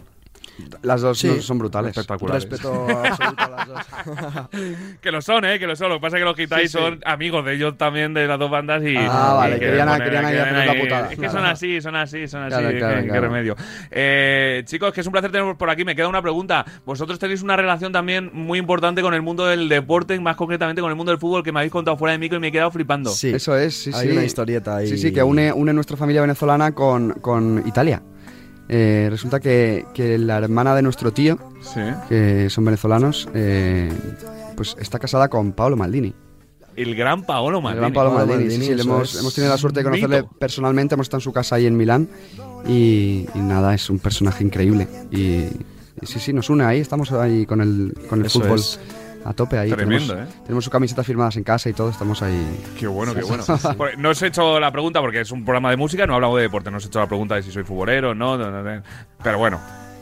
Las dos Sí. no- son brutales. Espectaculares. Respeto absoluto a las dos. Que lo son, ¿eh? Que lo son. Lo que pasa es que los Kitai son amigos de ellos también, de las dos bandas. Y, Ah, y vale, que querían- ponen- querían ahí querían la putada, Es que claro. son así, son así, son así. Claro, claro, ¿qué, remedio? Eh, chicos, que es un placer teneros por aquí. Me queda una pregunta. Vosotros tenéis una relación también muy importante con el mundo del deporte, más concretamente con el mundo del fútbol, que me habéis contado fuera de micro y me he quedado flipando. Sí, Eso es, sí, Hay sí. una historieta ahí. Sí, sí, que une, une nuestra familia venezolana con, con Italia. Eh, resulta que, que la hermana de nuestro tío, Sí. que son venezolanos, eh, pues está casada con Paolo Maldini. El gran Paolo El Maldini. gran Paolo Maldini, sí, hemos, tenido la suerte de conocerle Mito. personalmente, hemos estado en su casa ahí en Milán y, y nada, es un personaje increíble. Y, y sí, sí, nos une ahí, estamos ahí con el, con el Eso fútbol es. A tope ahí. Tremendo, tenemos, ¿eh? tenemos su camiseta firmadas en casa y todo, estamos ahí. Qué bueno, qué bueno. Pues no os he hecho la pregunta porque es un programa de música, no hablamos de deporte. No os he hecho la pregunta de si soy futbolero o no, no, no, no. Pero bueno,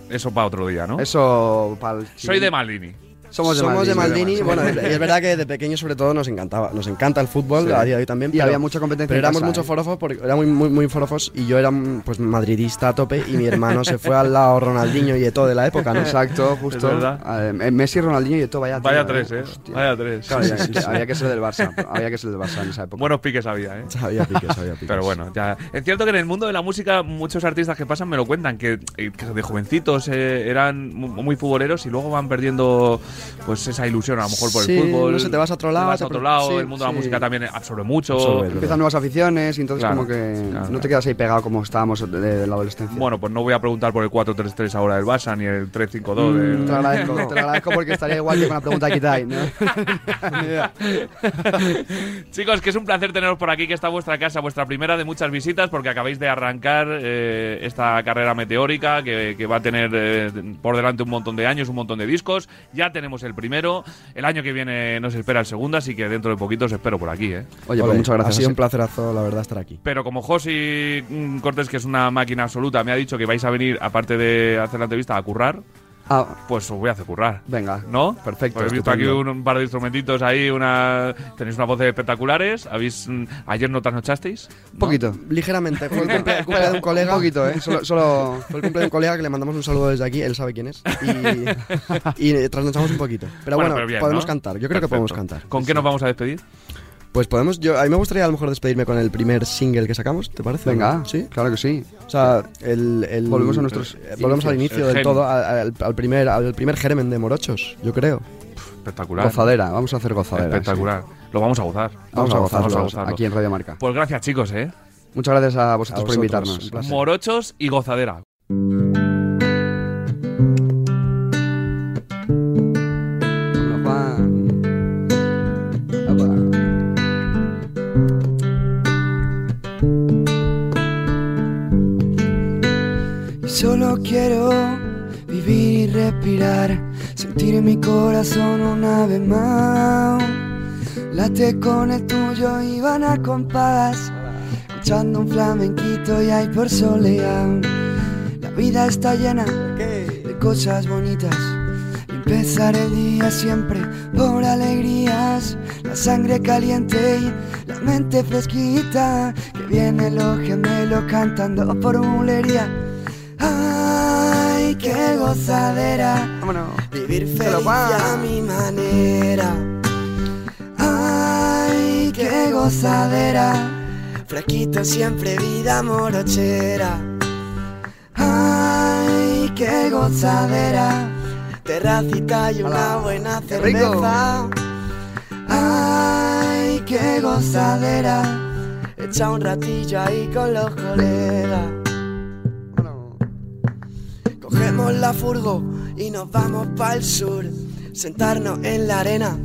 eso para otro día, ¿no? Eso, pa'l- Soy de Maldini. Somos de Somos de Maldini. Maldini. Bueno, y es verdad que de pequeños sobre todo nos encantaba, nos encanta el fútbol, Sí. a día de hoy también. Y pero- había mucha competencia Pero en éramos casa, mucho ¿eh? forofos, porque era muy, muy, muy forofos y yo era pues madridista a tope y mi hermano se fue al lado Ronaldinho y todo de la época, ¿no? Exacto, justo. Eh, Messi, Ronaldinho y todo, vaya Vaya tres, ¿eh? Hostia. Vaya tres. Claro, ya- ya- había que ser del Barça. Había que ser del Barça en esa época. Buenos piques había, ¿eh? Había piques, había piques. Pero bueno, ya. Es cierto que en el mundo de la música muchos artistas que pasan me lo cuentan, que, eh, que de jovencitos eh, eran mu- muy futboleros y luego van perdiendo pues esa ilusión a lo mejor por Sí, el fútbol. no sé, te vas a otro lado, Te vas a otro lado, sí, el mundo de la música también absorbe mucho. Absorbe. Empiezan nuevas aficiones y entonces Claro, como que claro, no claro. te quedas ahí pegado como estábamos de, de la adolescencia. Bueno, pues no voy a preguntar por el 4-3-3 ahora del Barça ni el 3-5-2 Mm, del- te lo agradezco, te lo agradezco porque estaría igual que con la pregunta de Kitai, ¿no? Chicos, que es un placer teneros por aquí, que está vuestra casa, vuestra primera de muchas visitas, porque acabáis de arrancar eh, esta carrera meteórica que, que va a tener eh, por delante un montón de años, un montón de discos. Ya tenemos el primero, el año que viene nos espera el segundo, así que dentro de poquito os espero por aquí. ¿eh? Oye, pues muchas gracias. Ha sido un placerazo, la verdad, estar aquí. Pero como Josi mm, Cortés, que es una máquina absoluta, me ha dicho que vais a venir, aparte de hacer la entrevista, a currar, Ah, pues os voy a hacer currar. venga. ¿No? Perfecto, Pues he visto aquí un, un par de instrumentitos ahí, una tenéis unas voces espectaculares. ¿Habéis, mm, ¿Ayer no trasnochasteis? Un poquito. Ligeramente, fue el cumple, el cumple de un colega. Un poquito, ¿eh? Solo, solo- Fue el cumple de un colega que le mandamos un saludo desde aquí, él sabe quién es. Y, y trasnochamos un poquito. Pero bueno, pero bien, podemos ¿no? cantar. Yo creo que Perfecto. podemos cantar. ¿Con qué nos vamos a despedir? Pues podemos. Yo, a mí me gustaría a lo mejor despedirme con el primer single que sacamos, ¿te parece? Venga, Sí. claro que sí. O sea, el, el- Volvemos a nuestros eh, volvemos al inicio El del todo, al, primer, al primer germen de Morochos, yo creo. Espectacular. Gozadera, vamos a hacer gozadera. Espectacular. Lo vamos a gozar. Vamos a Vamos a gozarlo gozarlo. aquí en Radio Marca. Pues gracias, chicos, ¿eh? Muchas gracias a vosotros, A por vosotros, invitarnos. un placer. Morochos y gozadera. Solo quiero vivir y respirar, sentir mi corazón una vez más. Late con el tuyo y van a compás, escuchando un flamenquito y hay por solear. La vida está llena de cosas bonitas. y Empezar el día siempre por alegrías, la sangre caliente y la mente fresquita, que viene los gemelos cantando por bulería. Qué gozadera, Vámonos. vivir feliz a mi manera. Ay, qué gozadera, fresquito siempre vida morochera. Ay, qué gozadera, terracita y una Hola, buena cerveza. Ay, qué gozadera, echa un ratillo ahí con los colegas. Cogemos la furgo y nos vamos para el sur. Sentarnos en la arena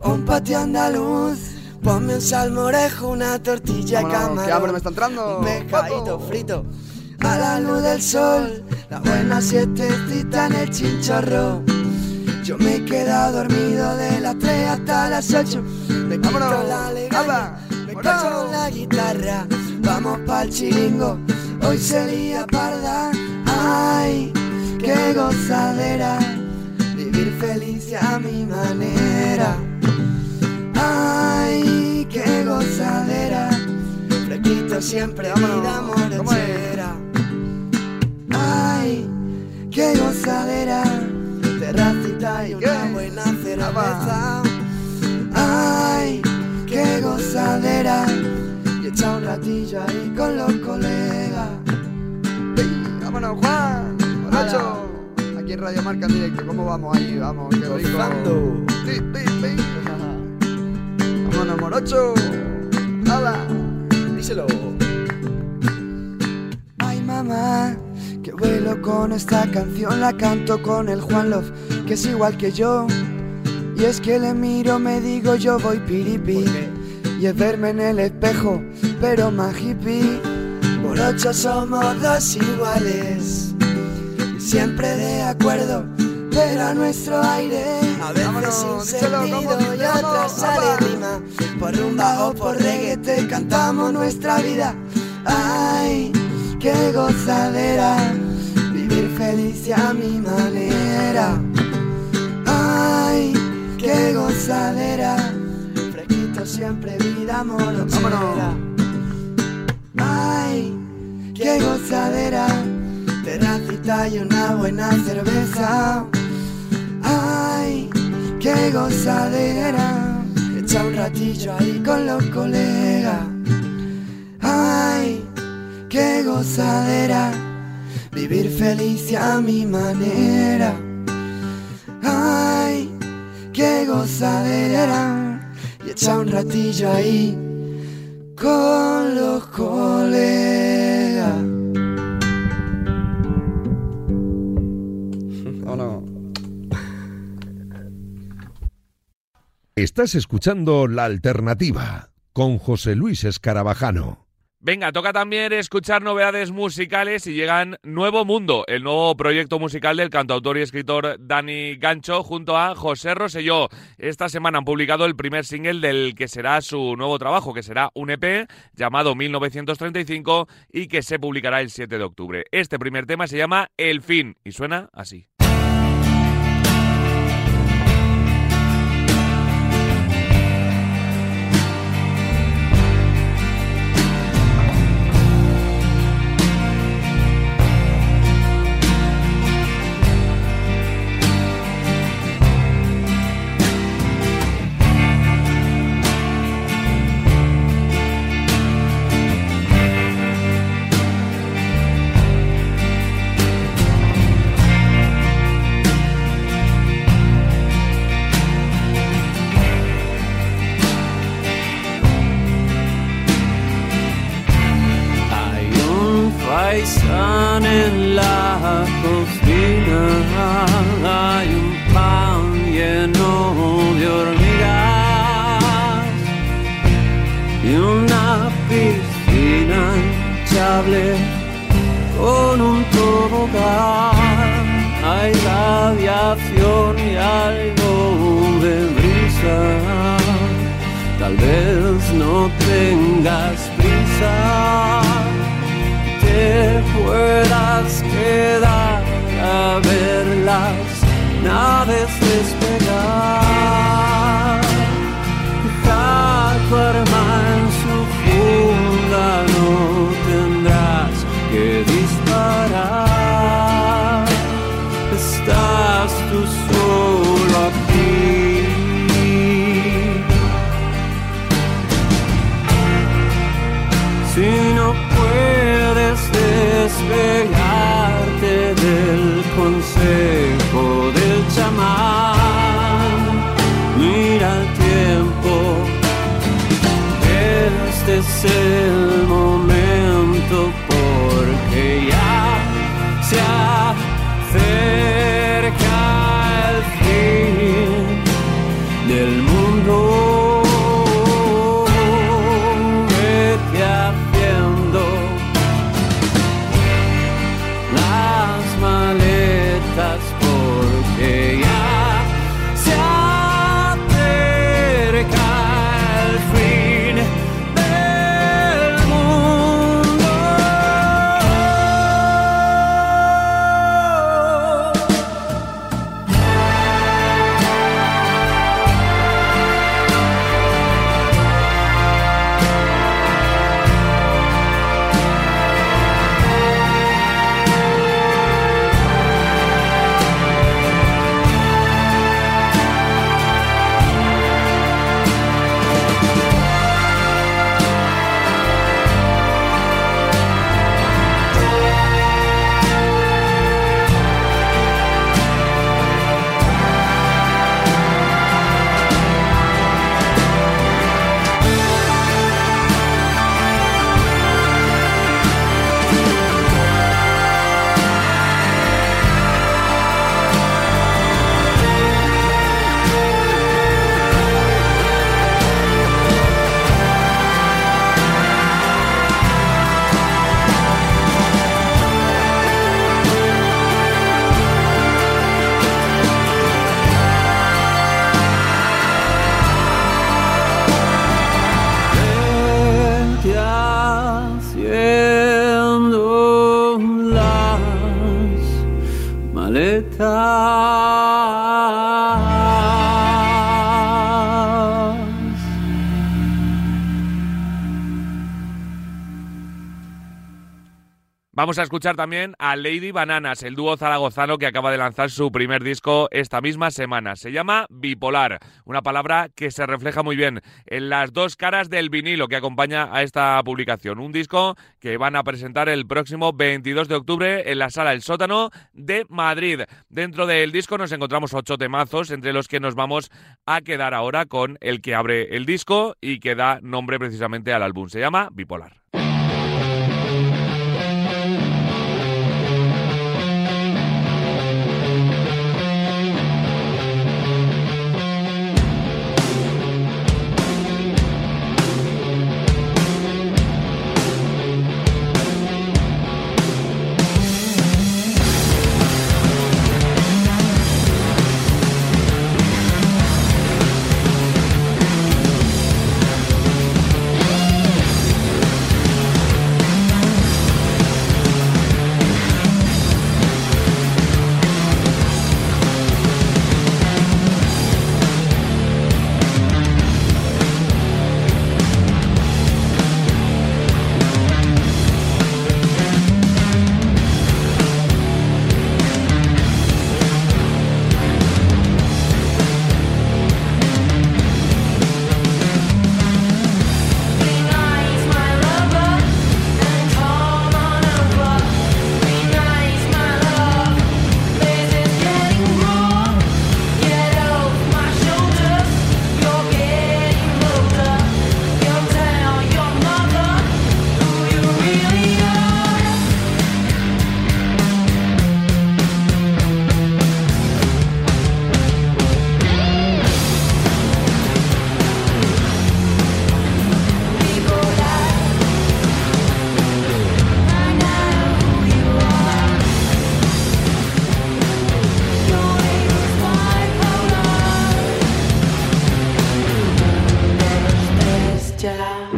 o un patio andaluz. Ponme un salmorejo, una tortilla y Vámonos, camarón. hambre me está entrando. Un pescadito frito a la luz del sol. La buena siestecita en el chinchorro. Yo me he quedado dormido de las 3 hasta las 8. Me quito Vámonos. la legaña, me cacho la guitarra. Vamos pa'l chiringo, hoy sería parda. Ay, qué gozadera, vivir feliz a mi manera. Ay, qué gozadera, fresquito siempre, vida morochera. Ay, qué gozadera, terracita y una buena cerveza. Ay, qué gozadera, y echa un ratillo ahí con los colegas. Vámonos, Juan. Morocho. Aquí en Radio Marca en directo. ¿Cómo vamos ahí? Vamos, qué rico. Sí. Vámonos, Morocho. ¡Hala! Díselo. Ay mamá, que vuelo con esta canción, la canto con el Juan Love, que es igual que yo. Y es que le miro, me digo yo voy piripi. Y es verme en el espejo, pero más hippie. Morochos somos dos iguales, siempre de acuerdo, pero a nuestro aire. A veces sin sentido ¿cómo y otras sale rima. Por rumba o por reggae cantamos nuestra vida. Ay, qué gozadera, vivir feliz y a mi manera. Ay, qué gozadera, fresquito siempre vida morochera. Ay, qué gozadera, terracita y una buena cerveza. Ay, qué gozadera, echa un ratillo ahí con los colegas. Ay, qué gozadera, vivir feliz y a mi manera. Ay, gozadera y echa un ratillo ahí con los colegas. Estás escuchando La Alternativa con José Luis Escarabajano. Venga, toca también escuchar novedades musicales y llegan Nuevo Mundo, el nuevo proyecto musical del cantautor y escritor Dani Gancho junto a José Rosselló. Esta semana han publicado el primer single del que será su nuevo trabajo, que será un EP llamado 1935 y que se publicará el 7 de octubre. Este primer tema se llama El Fin y suena así. Vamos a escuchar también a Lady Bananas, el dúo zaragozano que acaba de lanzar su primer disco esta misma semana. Se llama Bipolar, una palabra que se refleja muy bien en las dos caras del vinilo que acompaña a esta publicación. Un disco que van a presentar el próximo 22 de octubre en la sala El Sótano de Madrid. Dentro del disco nos encontramos ocho temazos, entre los que nos vamos a quedar ahora con el que abre el disco y que da nombre precisamente al álbum. Se llama Bipolar. Angela.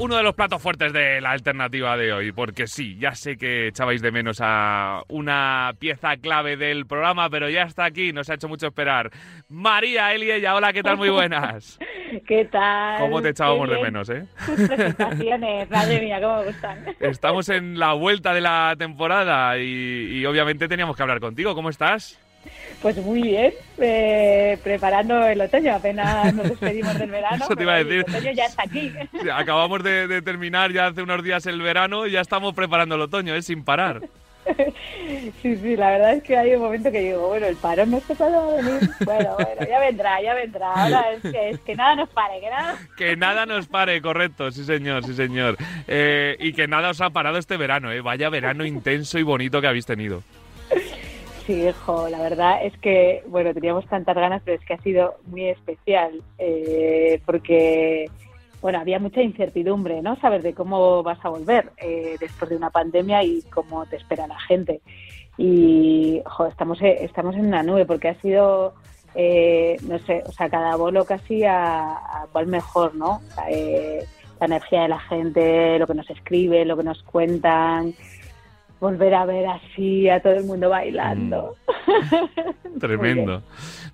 Uno de los platos fuertes de la alternativa de hoy, porque sí, ya sé que echabais de menos a una pieza clave del programa, pero ya está aquí, nos ha hecho mucho esperar. María Eliella, hola, ¿qué tal? Muy buenas. ¿Qué tal? ¿Cómo te echábamos de menos, eh? Tus presentaciones, madre mía, cómo me gustan. Estamos en la vuelta de la temporada y, y obviamente teníamos que hablar contigo. ¿Cómo estás? Pues muy bien, eh, preparando el otoño, apenas nos despedimos del verano. Eso te iba a decir. El otoño ya está aquí. Acabamos de, de terminar ya hace unos días el verano y ya estamos preparando el otoño, ¿eh? Sin parar. Sí, sí, la verdad es que hay un momento que digo, bueno, el parón no sé cuándo va a venir. Bueno, bueno, ya vendrá, ya vendrá. Ahora es que, es que nada nos pare, que nada. Que nada nos pare, correcto, sí señor, sí señor. Eh, y que nada os ha parado este verano, ¿eh? Vaya verano intenso y bonito que habéis tenido. Sí, hijo, la verdad es que, bueno, teníamos tantas ganas, pero es que ha sido muy especial, eh, porque, bueno, había mucha incertidumbre, ¿no? Saber de cómo vas a volver eh, después de una pandemia y cómo te espera la gente. Y, jo, estamos, eh, estamos en una nube, porque ha sido, eh, no sé, o sea, cada bolo casi a, a cuál mejor, ¿no? Eh, la energía de la gente, lo que nos escribe, lo que nos cuentan volver a ver así a todo el mundo bailando. Tremendo.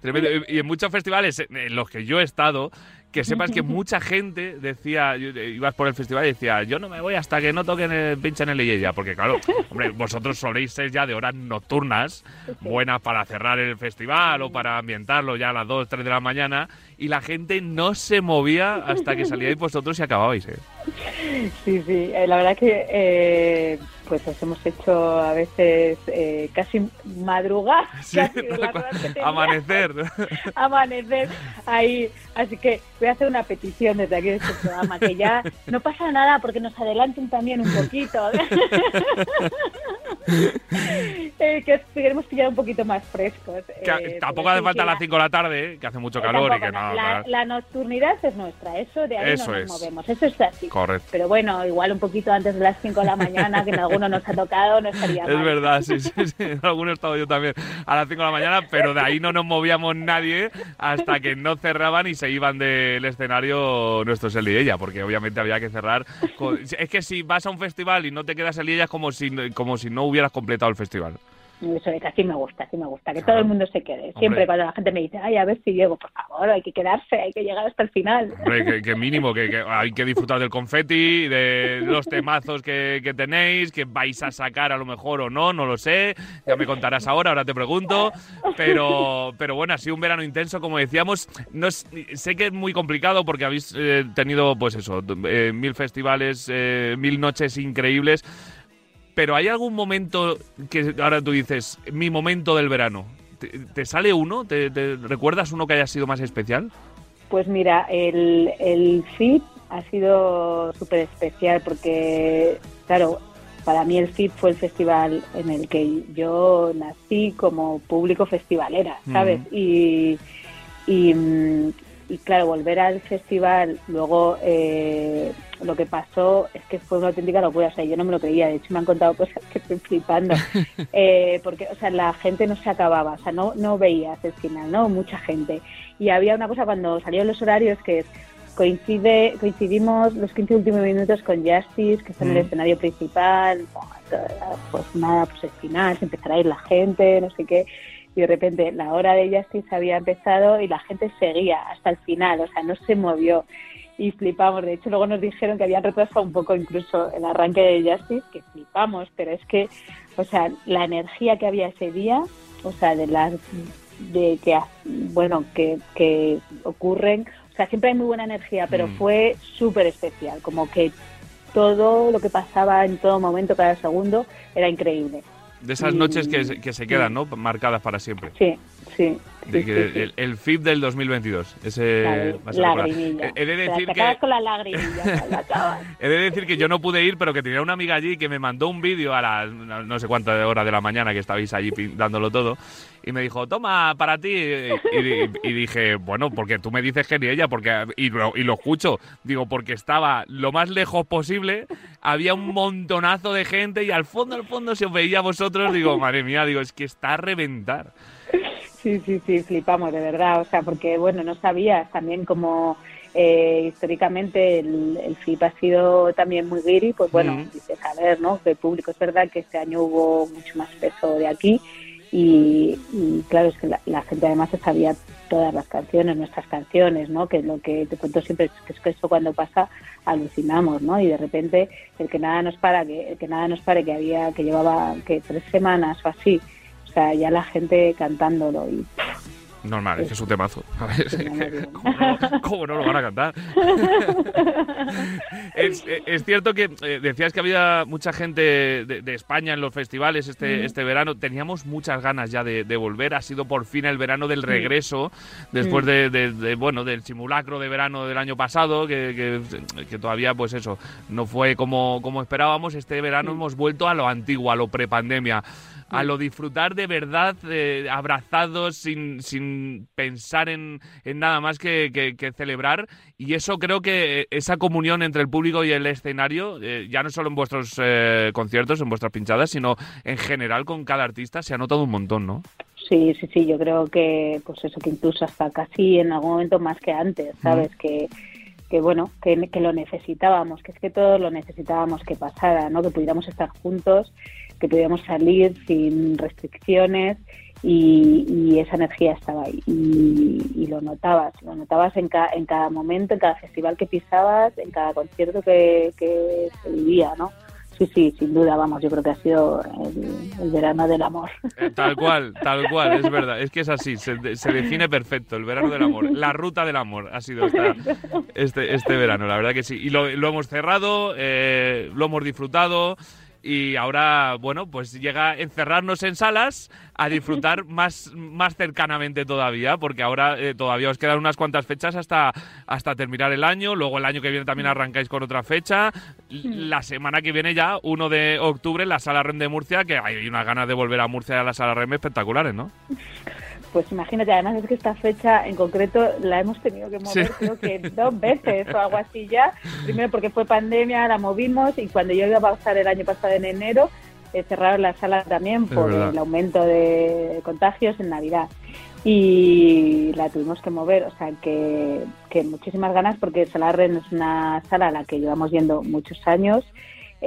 Tremendo. Y en muchos festivales en los que yo he estado, que sepas que mucha gente decía, eh, ibas por el festival y decía, yo no me voy hasta que no toquen el pinchen el ella, porque claro, hombre, vosotros soléis ser ya de horas nocturnas, buenas para cerrar el festival o para ambientarlo ya a las 2, 3 de la mañana, y la gente no se movía hasta que salíais vosotros y acababais, ¿eh? Sí, sí, eh, la verdad que eh, pues os hemos hecho a veces eh, casi madrugar, Sí, casi de que amanecer. amanecer ahí. Así que voy a hacer una petición desde aquí de este programa, que ya no pasa nada porque nos adelanten también un poquito. Eh, que os queremos pillar un poquito más frescos. Eh, tampoco hace falta sí, las 5 de la tarde, ¿eh? que hace mucho calor y que no. la, la nocturnidad es nuestra, eso de ahí Eso no es. nos movemos, eso es así. Correcto. Pero bueno, igual un poquito antes de las 5 de la mañana, que en alguno nos ha tocado, no estaría Es mal. verdad, sí, sí, sí. En alguno he estado yo también a las 5 de la mañana, pero de ahí no nos movíamos nadie hasta que no cerraban y se iban del escenario nuestros el y ella, porque obviamente había que cerrar. con- Es que si vas a un festival y no te quedas el y ella es como si, como si no hubieras completado el festival. Eso es, así me gusta, así me gusta, que todo el mundo se quede. Siempre Hombre. cuando la gente me dice, ay, a ver si llego, por favor, hay que quedarse, hay que llegar hasta el final. Hombre, que, que mínimo, que, que hay que disfrutar del confeti, de los temazos que, que tenéis, que vais a sacar a lo mejor o no, no lo sé. Ya me contarás ahora, ahora te pregunto. Pero, pero bueno, ha sido un verano intenso, como decíamos. No es- sé que es muy complicado porque habéis eh, tenido, pues eso, eh, mil festivales, eh, mil noches increíbles. Pero ¿hay algún momento que ahora tú dices, mi momento del verano? ¿Te, te sale uno? ¿Te, te recuerdas uno que haya sido más especial? Pues mira, el, el FIP ha sido súper especial porque, claro, para mí el FIP fue el festival en el que yo nací como público festivalera, ¿sabes? Y, y, mm, y claro, volver al festival, luego eh, lo que pasó es que fue una auténtica locura, o sea, yo no me lo creía, de hecho me han contado cosas que estoy flipando, Eh, porque, o sea, la gente no se acababa, o sea, no, no veías el final, ¿no? Mucha gente. Y había una cosa cuando salieron los horarios que es, coincide, coincidimos los 15 últimos minutos con Justice, que está en el Mm. escenario principal, pues nada, pues el final, se empezará a ir la gente, no sé qué, y de repente la hora de Justice había empezado y la gente seguía hasta el final, o sea, no se movió y flipamos. De hecho, luego nos dijeron que habían retrasado un poco incluso el arranque de Justice, que flipamos, pero es que, o sea, la energía que había ese día, o sea, de las de que bueno que, que ocurren, o sea, siempre hay muy buena energía, pero Mm. fue súper especial, como que todo lo que pasaba en todo momento, cada segundo, era increíble. De esas noches que, se- que se quedan, ¿no? Marcadas para siempre. Sí, sí. De sí, que sí, sí. El, el FIP del 2022. Ese Claro, va a ser recordado. lagrimilla. Eh, He de la- decir que con la lagrimilla, la. He de decir que yo no pude ir, pero que tenía una amiga allí que me mandó un vídeo a las no sé cuántas horas de la mañana que estabais allí dándolo todo y me dijo, toma, para ti. Y, y- y dije, bueno, porque tú me dices que ni ella, porque y lo, y lo escucho. Digo, porque estaba lo más lejos posible, había un montonazo de gente y al fondo, al fondo se os veía a vosotros. Digo, madre mía, digo, es que está a reventar. Sí, sí, sí, flipamos, de verdad. O sea, porque, bueno, no sabías también cómo eh, históricamente el, el FIP ha sido también muy guiri, pues bueno, Mm. dices, a ver, ¿no? Que el público es verdad que este año hubo mucho más peso de aquí y, y claro, es que la, la gente además se sabía todas las canciones, nuestras canciones, ¿no? Que lo que te cuento siempre es que, es que eso cuando pasa alucinamos, ¿no? Y de repente el que nada nos para, que, el que nada nos pare, que había, que llevaba que tres semanas o así, sea, ya la gente cantándolo y Normal, es que es un temazo. A ver, Sí. ¿cómo, no, cómo no lo van a cantar? es, es cierto que eh, decías que había mucha gente de, de España en los festivales este, este verano. Teníamos muchas ganas ya de, de volver. Ha sido por fin el verano del regreso, después Mm. de, de- de, bueno, del simulacro de verano del año pasado, que, que- que todavía, pues eso, no fue como, como esperábamos. Este verano hemos vuelto a lo antiguo, a lo prepandemia a lo disfrutar de verdad, eh, abrazados, sin, sin pensar en, en nada más que, que- que celebrar. Y eso creo que eh, esa comunión entre el público y el escenario, eh, ya no solo en vuestros eh, conciertos, en vuestras pinchadas, sino en general con cada artista, se ha notado un montón, ¿no? Sí, sí, sí, yo creo que, pues eso, que incluso hasta casi en algún momento más que antes, ¿sabes? Que, que bueno, que, que lo necesitábamos, que es que todos lo necesitábamos que pasara, ¿no? Que pudiéramos estar juntos, que pudiéramos salir sin restricciones y, esa energía estaba ahí. Y, lo notabas, lo notabas en, ca- en cada momento, en cada festival que pisabas, en cada concierto que, se vivía, ¿no? Sí, sí, sin duda, vamos, yo creo que ha sido el, verano del amor. Eh, Tal cual, tal cual, es verdad. Es que es así, se, se define perfecto el verano del amor. La ruta del amor ha sido esta- este, este verano, la verdad que sí. Y lo, lo hemos cerrado, eh, lo hemos disfrutado. Y ahora, bueno, pues llega encerrarnos en salas a disfrutar más, más cercanamente todavía, porque ahora eh, todavía os quedan unas cuantas fechas hasta, hasta terminar el año. Luego el año que viene también arrancáis con otra fecha. La semana que viene ya, 1 de octubre, en la Sala REM de Murcia, que hay unas ganas de volver a Murcia a la Sala REM espectaculares, ¿no? Pues imagínate, además es que esta fecha en concreto la hemos tenido que mover Sí. creo que dos veces o algo así ya. Primero porque fue pandemia, la movimos y cuando yo iba a pasar el año pasado en enero, eh, cerraron la sala también por el aumento de contagios en Navidad. Y la tuvimos que mover, o sea que, que muchísimas ganas porque Salarren es una sala a la que llevamos yendo muchos años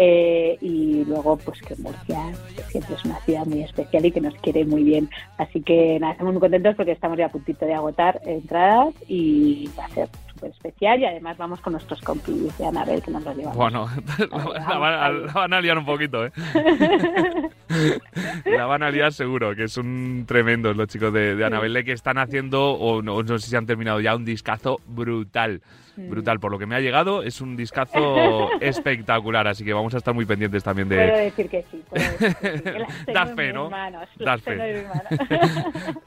eh, y luego pues que Murcia siempre es una ciudad muy especial y que nos quiere muy bien. Así que nada, estamos muy contentos porque estamos ya a puntito de agotar entradas y va a ser súper especial y además vamos con nuestros compis de Anabel que nos los llevamos. Bueno, la, la van, a- la van a liar un poquito, ¿eh? la van a liar seguro, que son tremendos los chicos de, de Anabelle que están haciendo, o no, no sé si han terminado ya, un discazo brutal. Brutal, por lo que me ha llegado, es un discazo espectacular, así que vamos a estar muy pendientes también Puedo de... decir que sí, puedo decir que sí, que Das en fe, ¿no? manos, Das fe.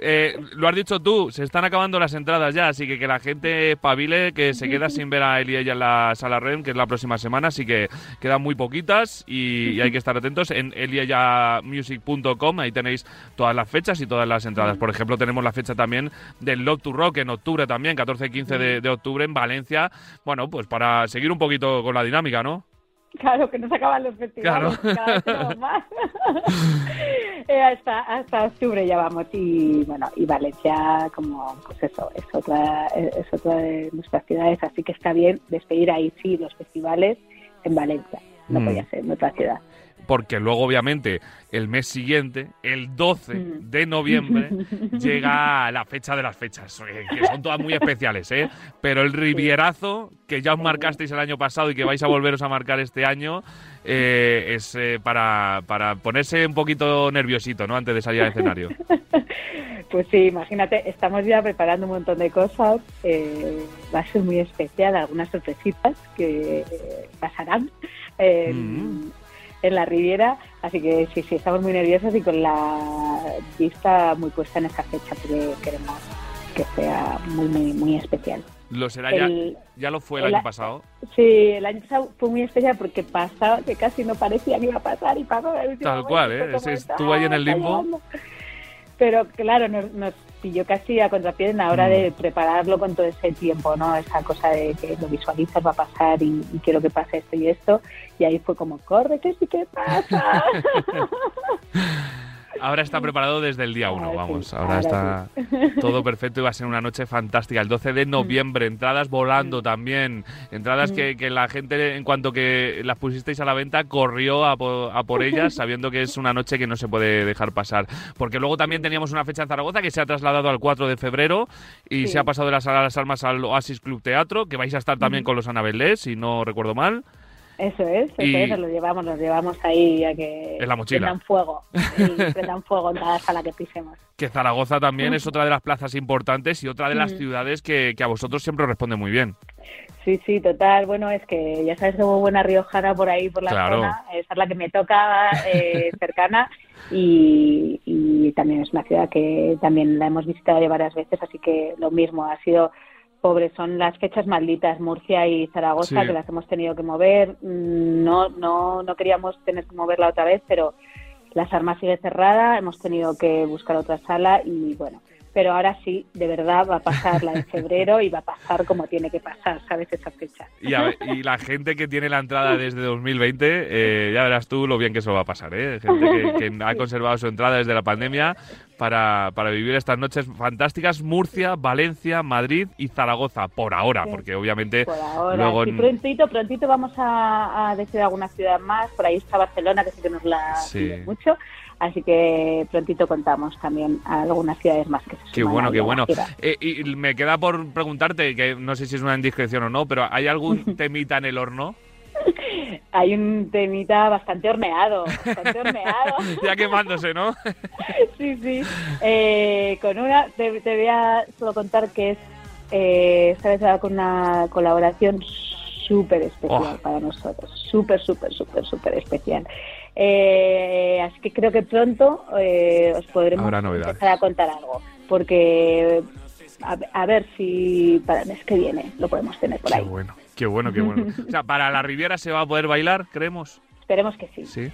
Eh, lo has dicho tú, se están acabando las entradas ya, así que que la gente pabile, que se queda sin ver a Eli y ella en la sala REM, que es la próxima semana, así que quedan muy poquitas y, y hay que estar atentos en elieyamusic.com, ahí tenéis todas las fechas y todas las entradas. Por ejemplo, tenemos la fecha también del Love to Rock en octubre también, 14 y 15 de, de octubre en Valencia. Bueno, pues para seguir un poquito con la dinámica, ¿no? Claro, que no se acaban los festivales, Claro. cada vez tenemos más. Eh, hasta, hasta octubre ya vamos y bueno, y Valencia como pues eso, es otra, es otra de nuestras ciudades, así que está bien despedir ahí sí los festivales en Valencia, no Mm. podía ser en otra ciudad. Porque luego obviamente el mes siguiente, el 12 Mm. de noviembre, llega la fecha de las fechas, eh, que son todas muy especiales, ¿eh? Pero el Rivierazo, que ya os marcasteis el año pasado y que vais a volveros a marcar este año, eh, es eh, para, para ponerse un poquito nerviosito, ¿no? Antes de salir al escenario. Pues sí, imagínate, estamos ya preparando un montón de cosas, eh, va a ser muy especial, algunas sorpresitas que pasarán Mm. En la Riviera, así que sí, sí, estamos muy nerviosos y con la vista muy puesta en esa fecha, porque queremos que sea muy, muy, muy especial. Lo será ya, El- ya lo fue el el- año pasado. Sí, el año pasado fue muy especial porque pasaba que casi no parecía que iba a pasar y pasó. Tal cual, ¿eh? estuvo ahí en el limbo. Pero claro, nos, nos pilló casi a contrapié en la hora Mm. de prepararlo con todo ese tiempo, ¿no? Esa cosa de que lo visualizas, va a pasar y, y quiero que pase esto y esto. Y ahí fue como, corre, que sí que pasa. ahora está preparado desde el día uno, vamos. Ahora está todo perfecto y va a ser una noche fantástica. El 12 de noviembre, entradas volando también. Entradas que, que la gente, en cuanto que las pusisteis a la venta, corrió a, po- a por ellas, sabiendo que es una noche que no se puede dejar pasar. Porque luego también teníamos una fecha en Zaragoza que se ha trasladado al 4 de febrero y Sí. se ha pasado de la Sala de las Almas al Oasis Club Teatro, que vais a estar también con los Anabelés, si no recuerdo mal. Eso es, eso Y- es, nos lo llevamos, nos llevamos ahí a que En la mochila. prendan fuego, y prendan fuego en cada sala que pisemos. Que Zaragoza también es otra de las plazas importantes y otra de las Mm. ciudades que, que a vosotros siempre os responde muy bien. Sí, sí, total. Bueno, es que ya sabes como buena riojana por ahí, por la Claro. zona. Esa es la que me toca eh, cercana y, y también es una ciudad que también la hemos visitado ya varias veces, así que lo mismo, ha sido pobre, son las fechas malditas, Murcia y Zaragoza, Sí. que las hemos tenido que mover. Mm, No, no, no queríamos tener que moverla otra vez, pero las armas sigue cerrada, hemos tenido que buscar otra sala y bueno, pero ahora sí, de verdad va a pasar la de febrero y va a pasar como tiene que pasar, ¿sabes? Esa fecha. Y, a ver- y la gente que tiene la entrada desde 2020, eh, ya verás tú lo bien que eso va a pasar, ¿eh? Gente que, que ha conservado su entrada desde la pandemia para, para vivir estas noches fantásticas. Murcia, Valencia, Madrid y Zaragoza, por ahora, Sí. porque obviamente Por ahora, luego... sí, prontito, prontito vamos a, a decir alguna ciudad más. Por ahí está Barcelona, que sí que nos la Sí. mucho. Así que prontito contamos también a algunas ciudades más que se Qué bueno, qué bueno. Eh, y me queda por preguntarte, que no sé si es una indiscreción o no, pero ¿hay algún temita en el horno? Hay un temita bastante horneado, bastante horneado. ya quemándose, ¿no? sí, sí. Eh, con una, te, te voy a solo contar que es, eh, esta vez va con una colaboración súper especial Oh. para nosotros, súper, súper, súper, súper especial. Eh, así que creo que pronto eh, os podremos empezar a contar algo, porque a, a ver si para el mes que viene lo podemos tener por Qué ahí. bueno, qué bueno, qué bueno. O sea, para la Riviera se va a poder bailar, creemos. Esperemos que sí. Sí.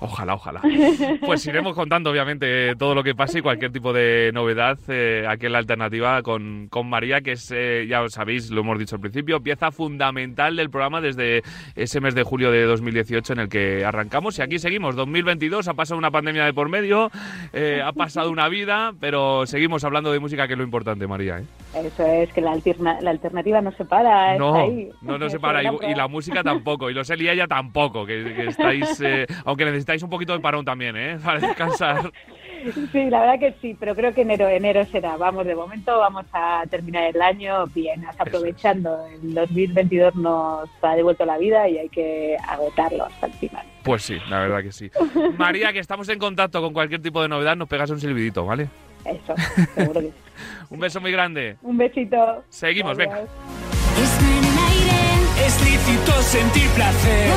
Ojalá, ojalá. Pues iremos contando, obviamente, todo lo que pase y cualquier tipo de novedad eh, aquí la alternativa con, con María, que es, eh, ya os sabéis, lo hemos dicho al principio, pieza fundamental del programa desde ese mes de julio de 2018 en el que arrancamos. Y aquí seguimos, 2022, ha pasado una pandemia de por medio, eh, ha pasado una vida, pero seguimos hablando de música, que es lo importante, María. ¿eh? Eso es, que la, alterna- la alternativa no se para, No, ahí. no, no se para. Y, la música tampoco. Y los Eli y ella tampoco. Que, que estáis. eh, aunque necesitáis un poquito de parón también, ¿eh? Para descansar. Sí, la verdad que sí, pero creo que enero, enero será. Vamos, de momento vamos a terminar el año bien, hasta aprovechando. El 2022 nos ha devuelto la vida y hay que agotarlo hasta el final. Pues sí, la verdad que sí. María, que estamos en contacto con cualquier tipo de novedad, nos pegas un silbidito, ¿vale? Eso, seguro que sí. Un beso muy grande. Un besito. Seguimos, venga. Adiós. Aire Es lícito sentir placer.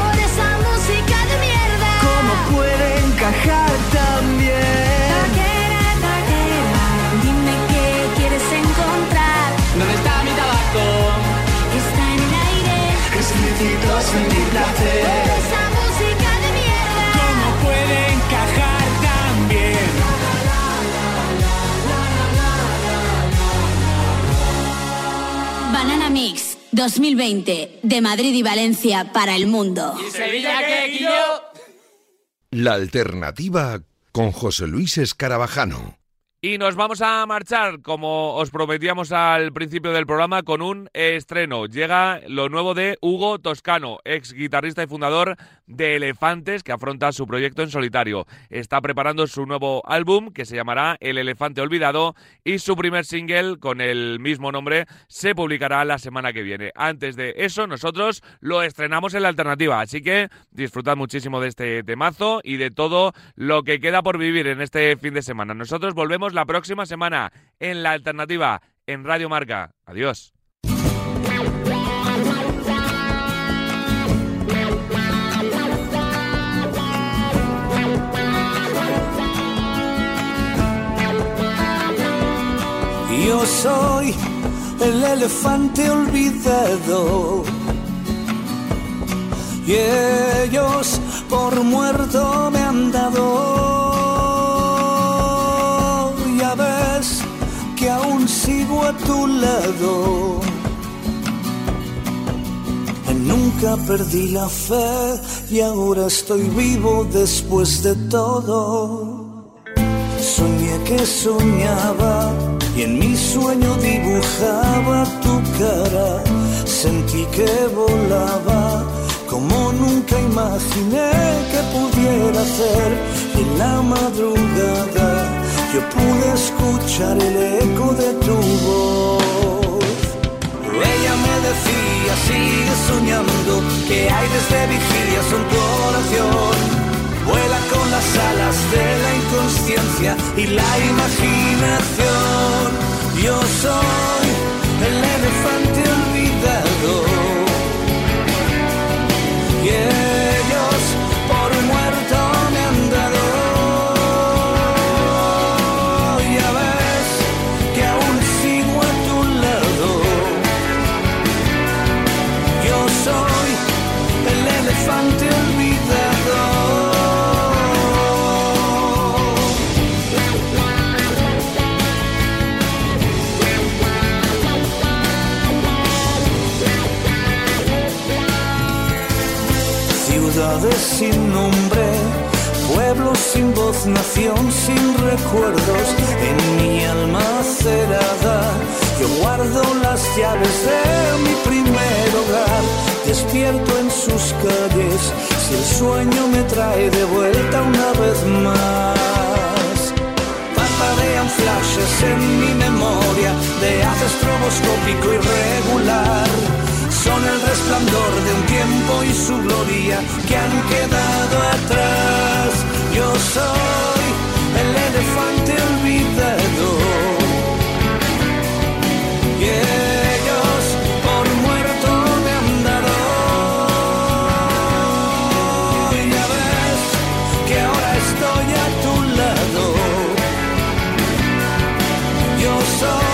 2020 de Madrid y Valencia para el mundo. ¿Sevilla qué, Guillo? La alternativa con José Luis Escarabajano. Y nos vamos a marchar, como os prometíamos al principio del programa, con un estreno. Llega lo nuevo de Hugo Toscano, ex guitarrista y fundador de Elefantes, que afronta su proyecto en solitario. Está preparando su nuevo álbum, que se llamará El Elefante Olvidado, y su primer single, con el mismo nombre, se publicará la semana que viene. Antes de eso, nosotros lo estrenamos en la alternativa, así que disfrutad muchísimo de este temazo y de todo lo que queda por vivir en este fin de semana. Nosotros volvemos la próxima semana en la alternativa, en Radio Marca. Adiós. Yo soy el elefante olvidado. Y ellos por muerto me han dado. Ya ves que aún sigo a tu lado. Nunca perdí la fe y ahora estoy vivo después de todo. soñé que soñaba y en mi sueño dibujaba tu cara. Sentí que volaba como nunca imaginé que pudiera hacer. Y en la madrugada yo pude escuchar el eco de tu voz. Ella me decía, sigue soñando, que hay desde vigilia son tu oración. Vuela con las alas de la inconsciencia y la imaginación. Yo soy el elefante sin nombre, pueblos sin voz, nación sin recuerdos, en mi alma cerrada. Yo guardo las llaves de mi primer hogar, despierto en sus calles, si el sueño me trae de vuelta una vez más. Parpadean flashes en mi memoria de haz estroboscópico irregular. Son el resplandor de un tiempo y su gloria que han quedado atrás. Yo soy el elefante olvidado. Y ellos por muerto me han dado. Y ya ves que ahora estoy a tu lado. Yo soy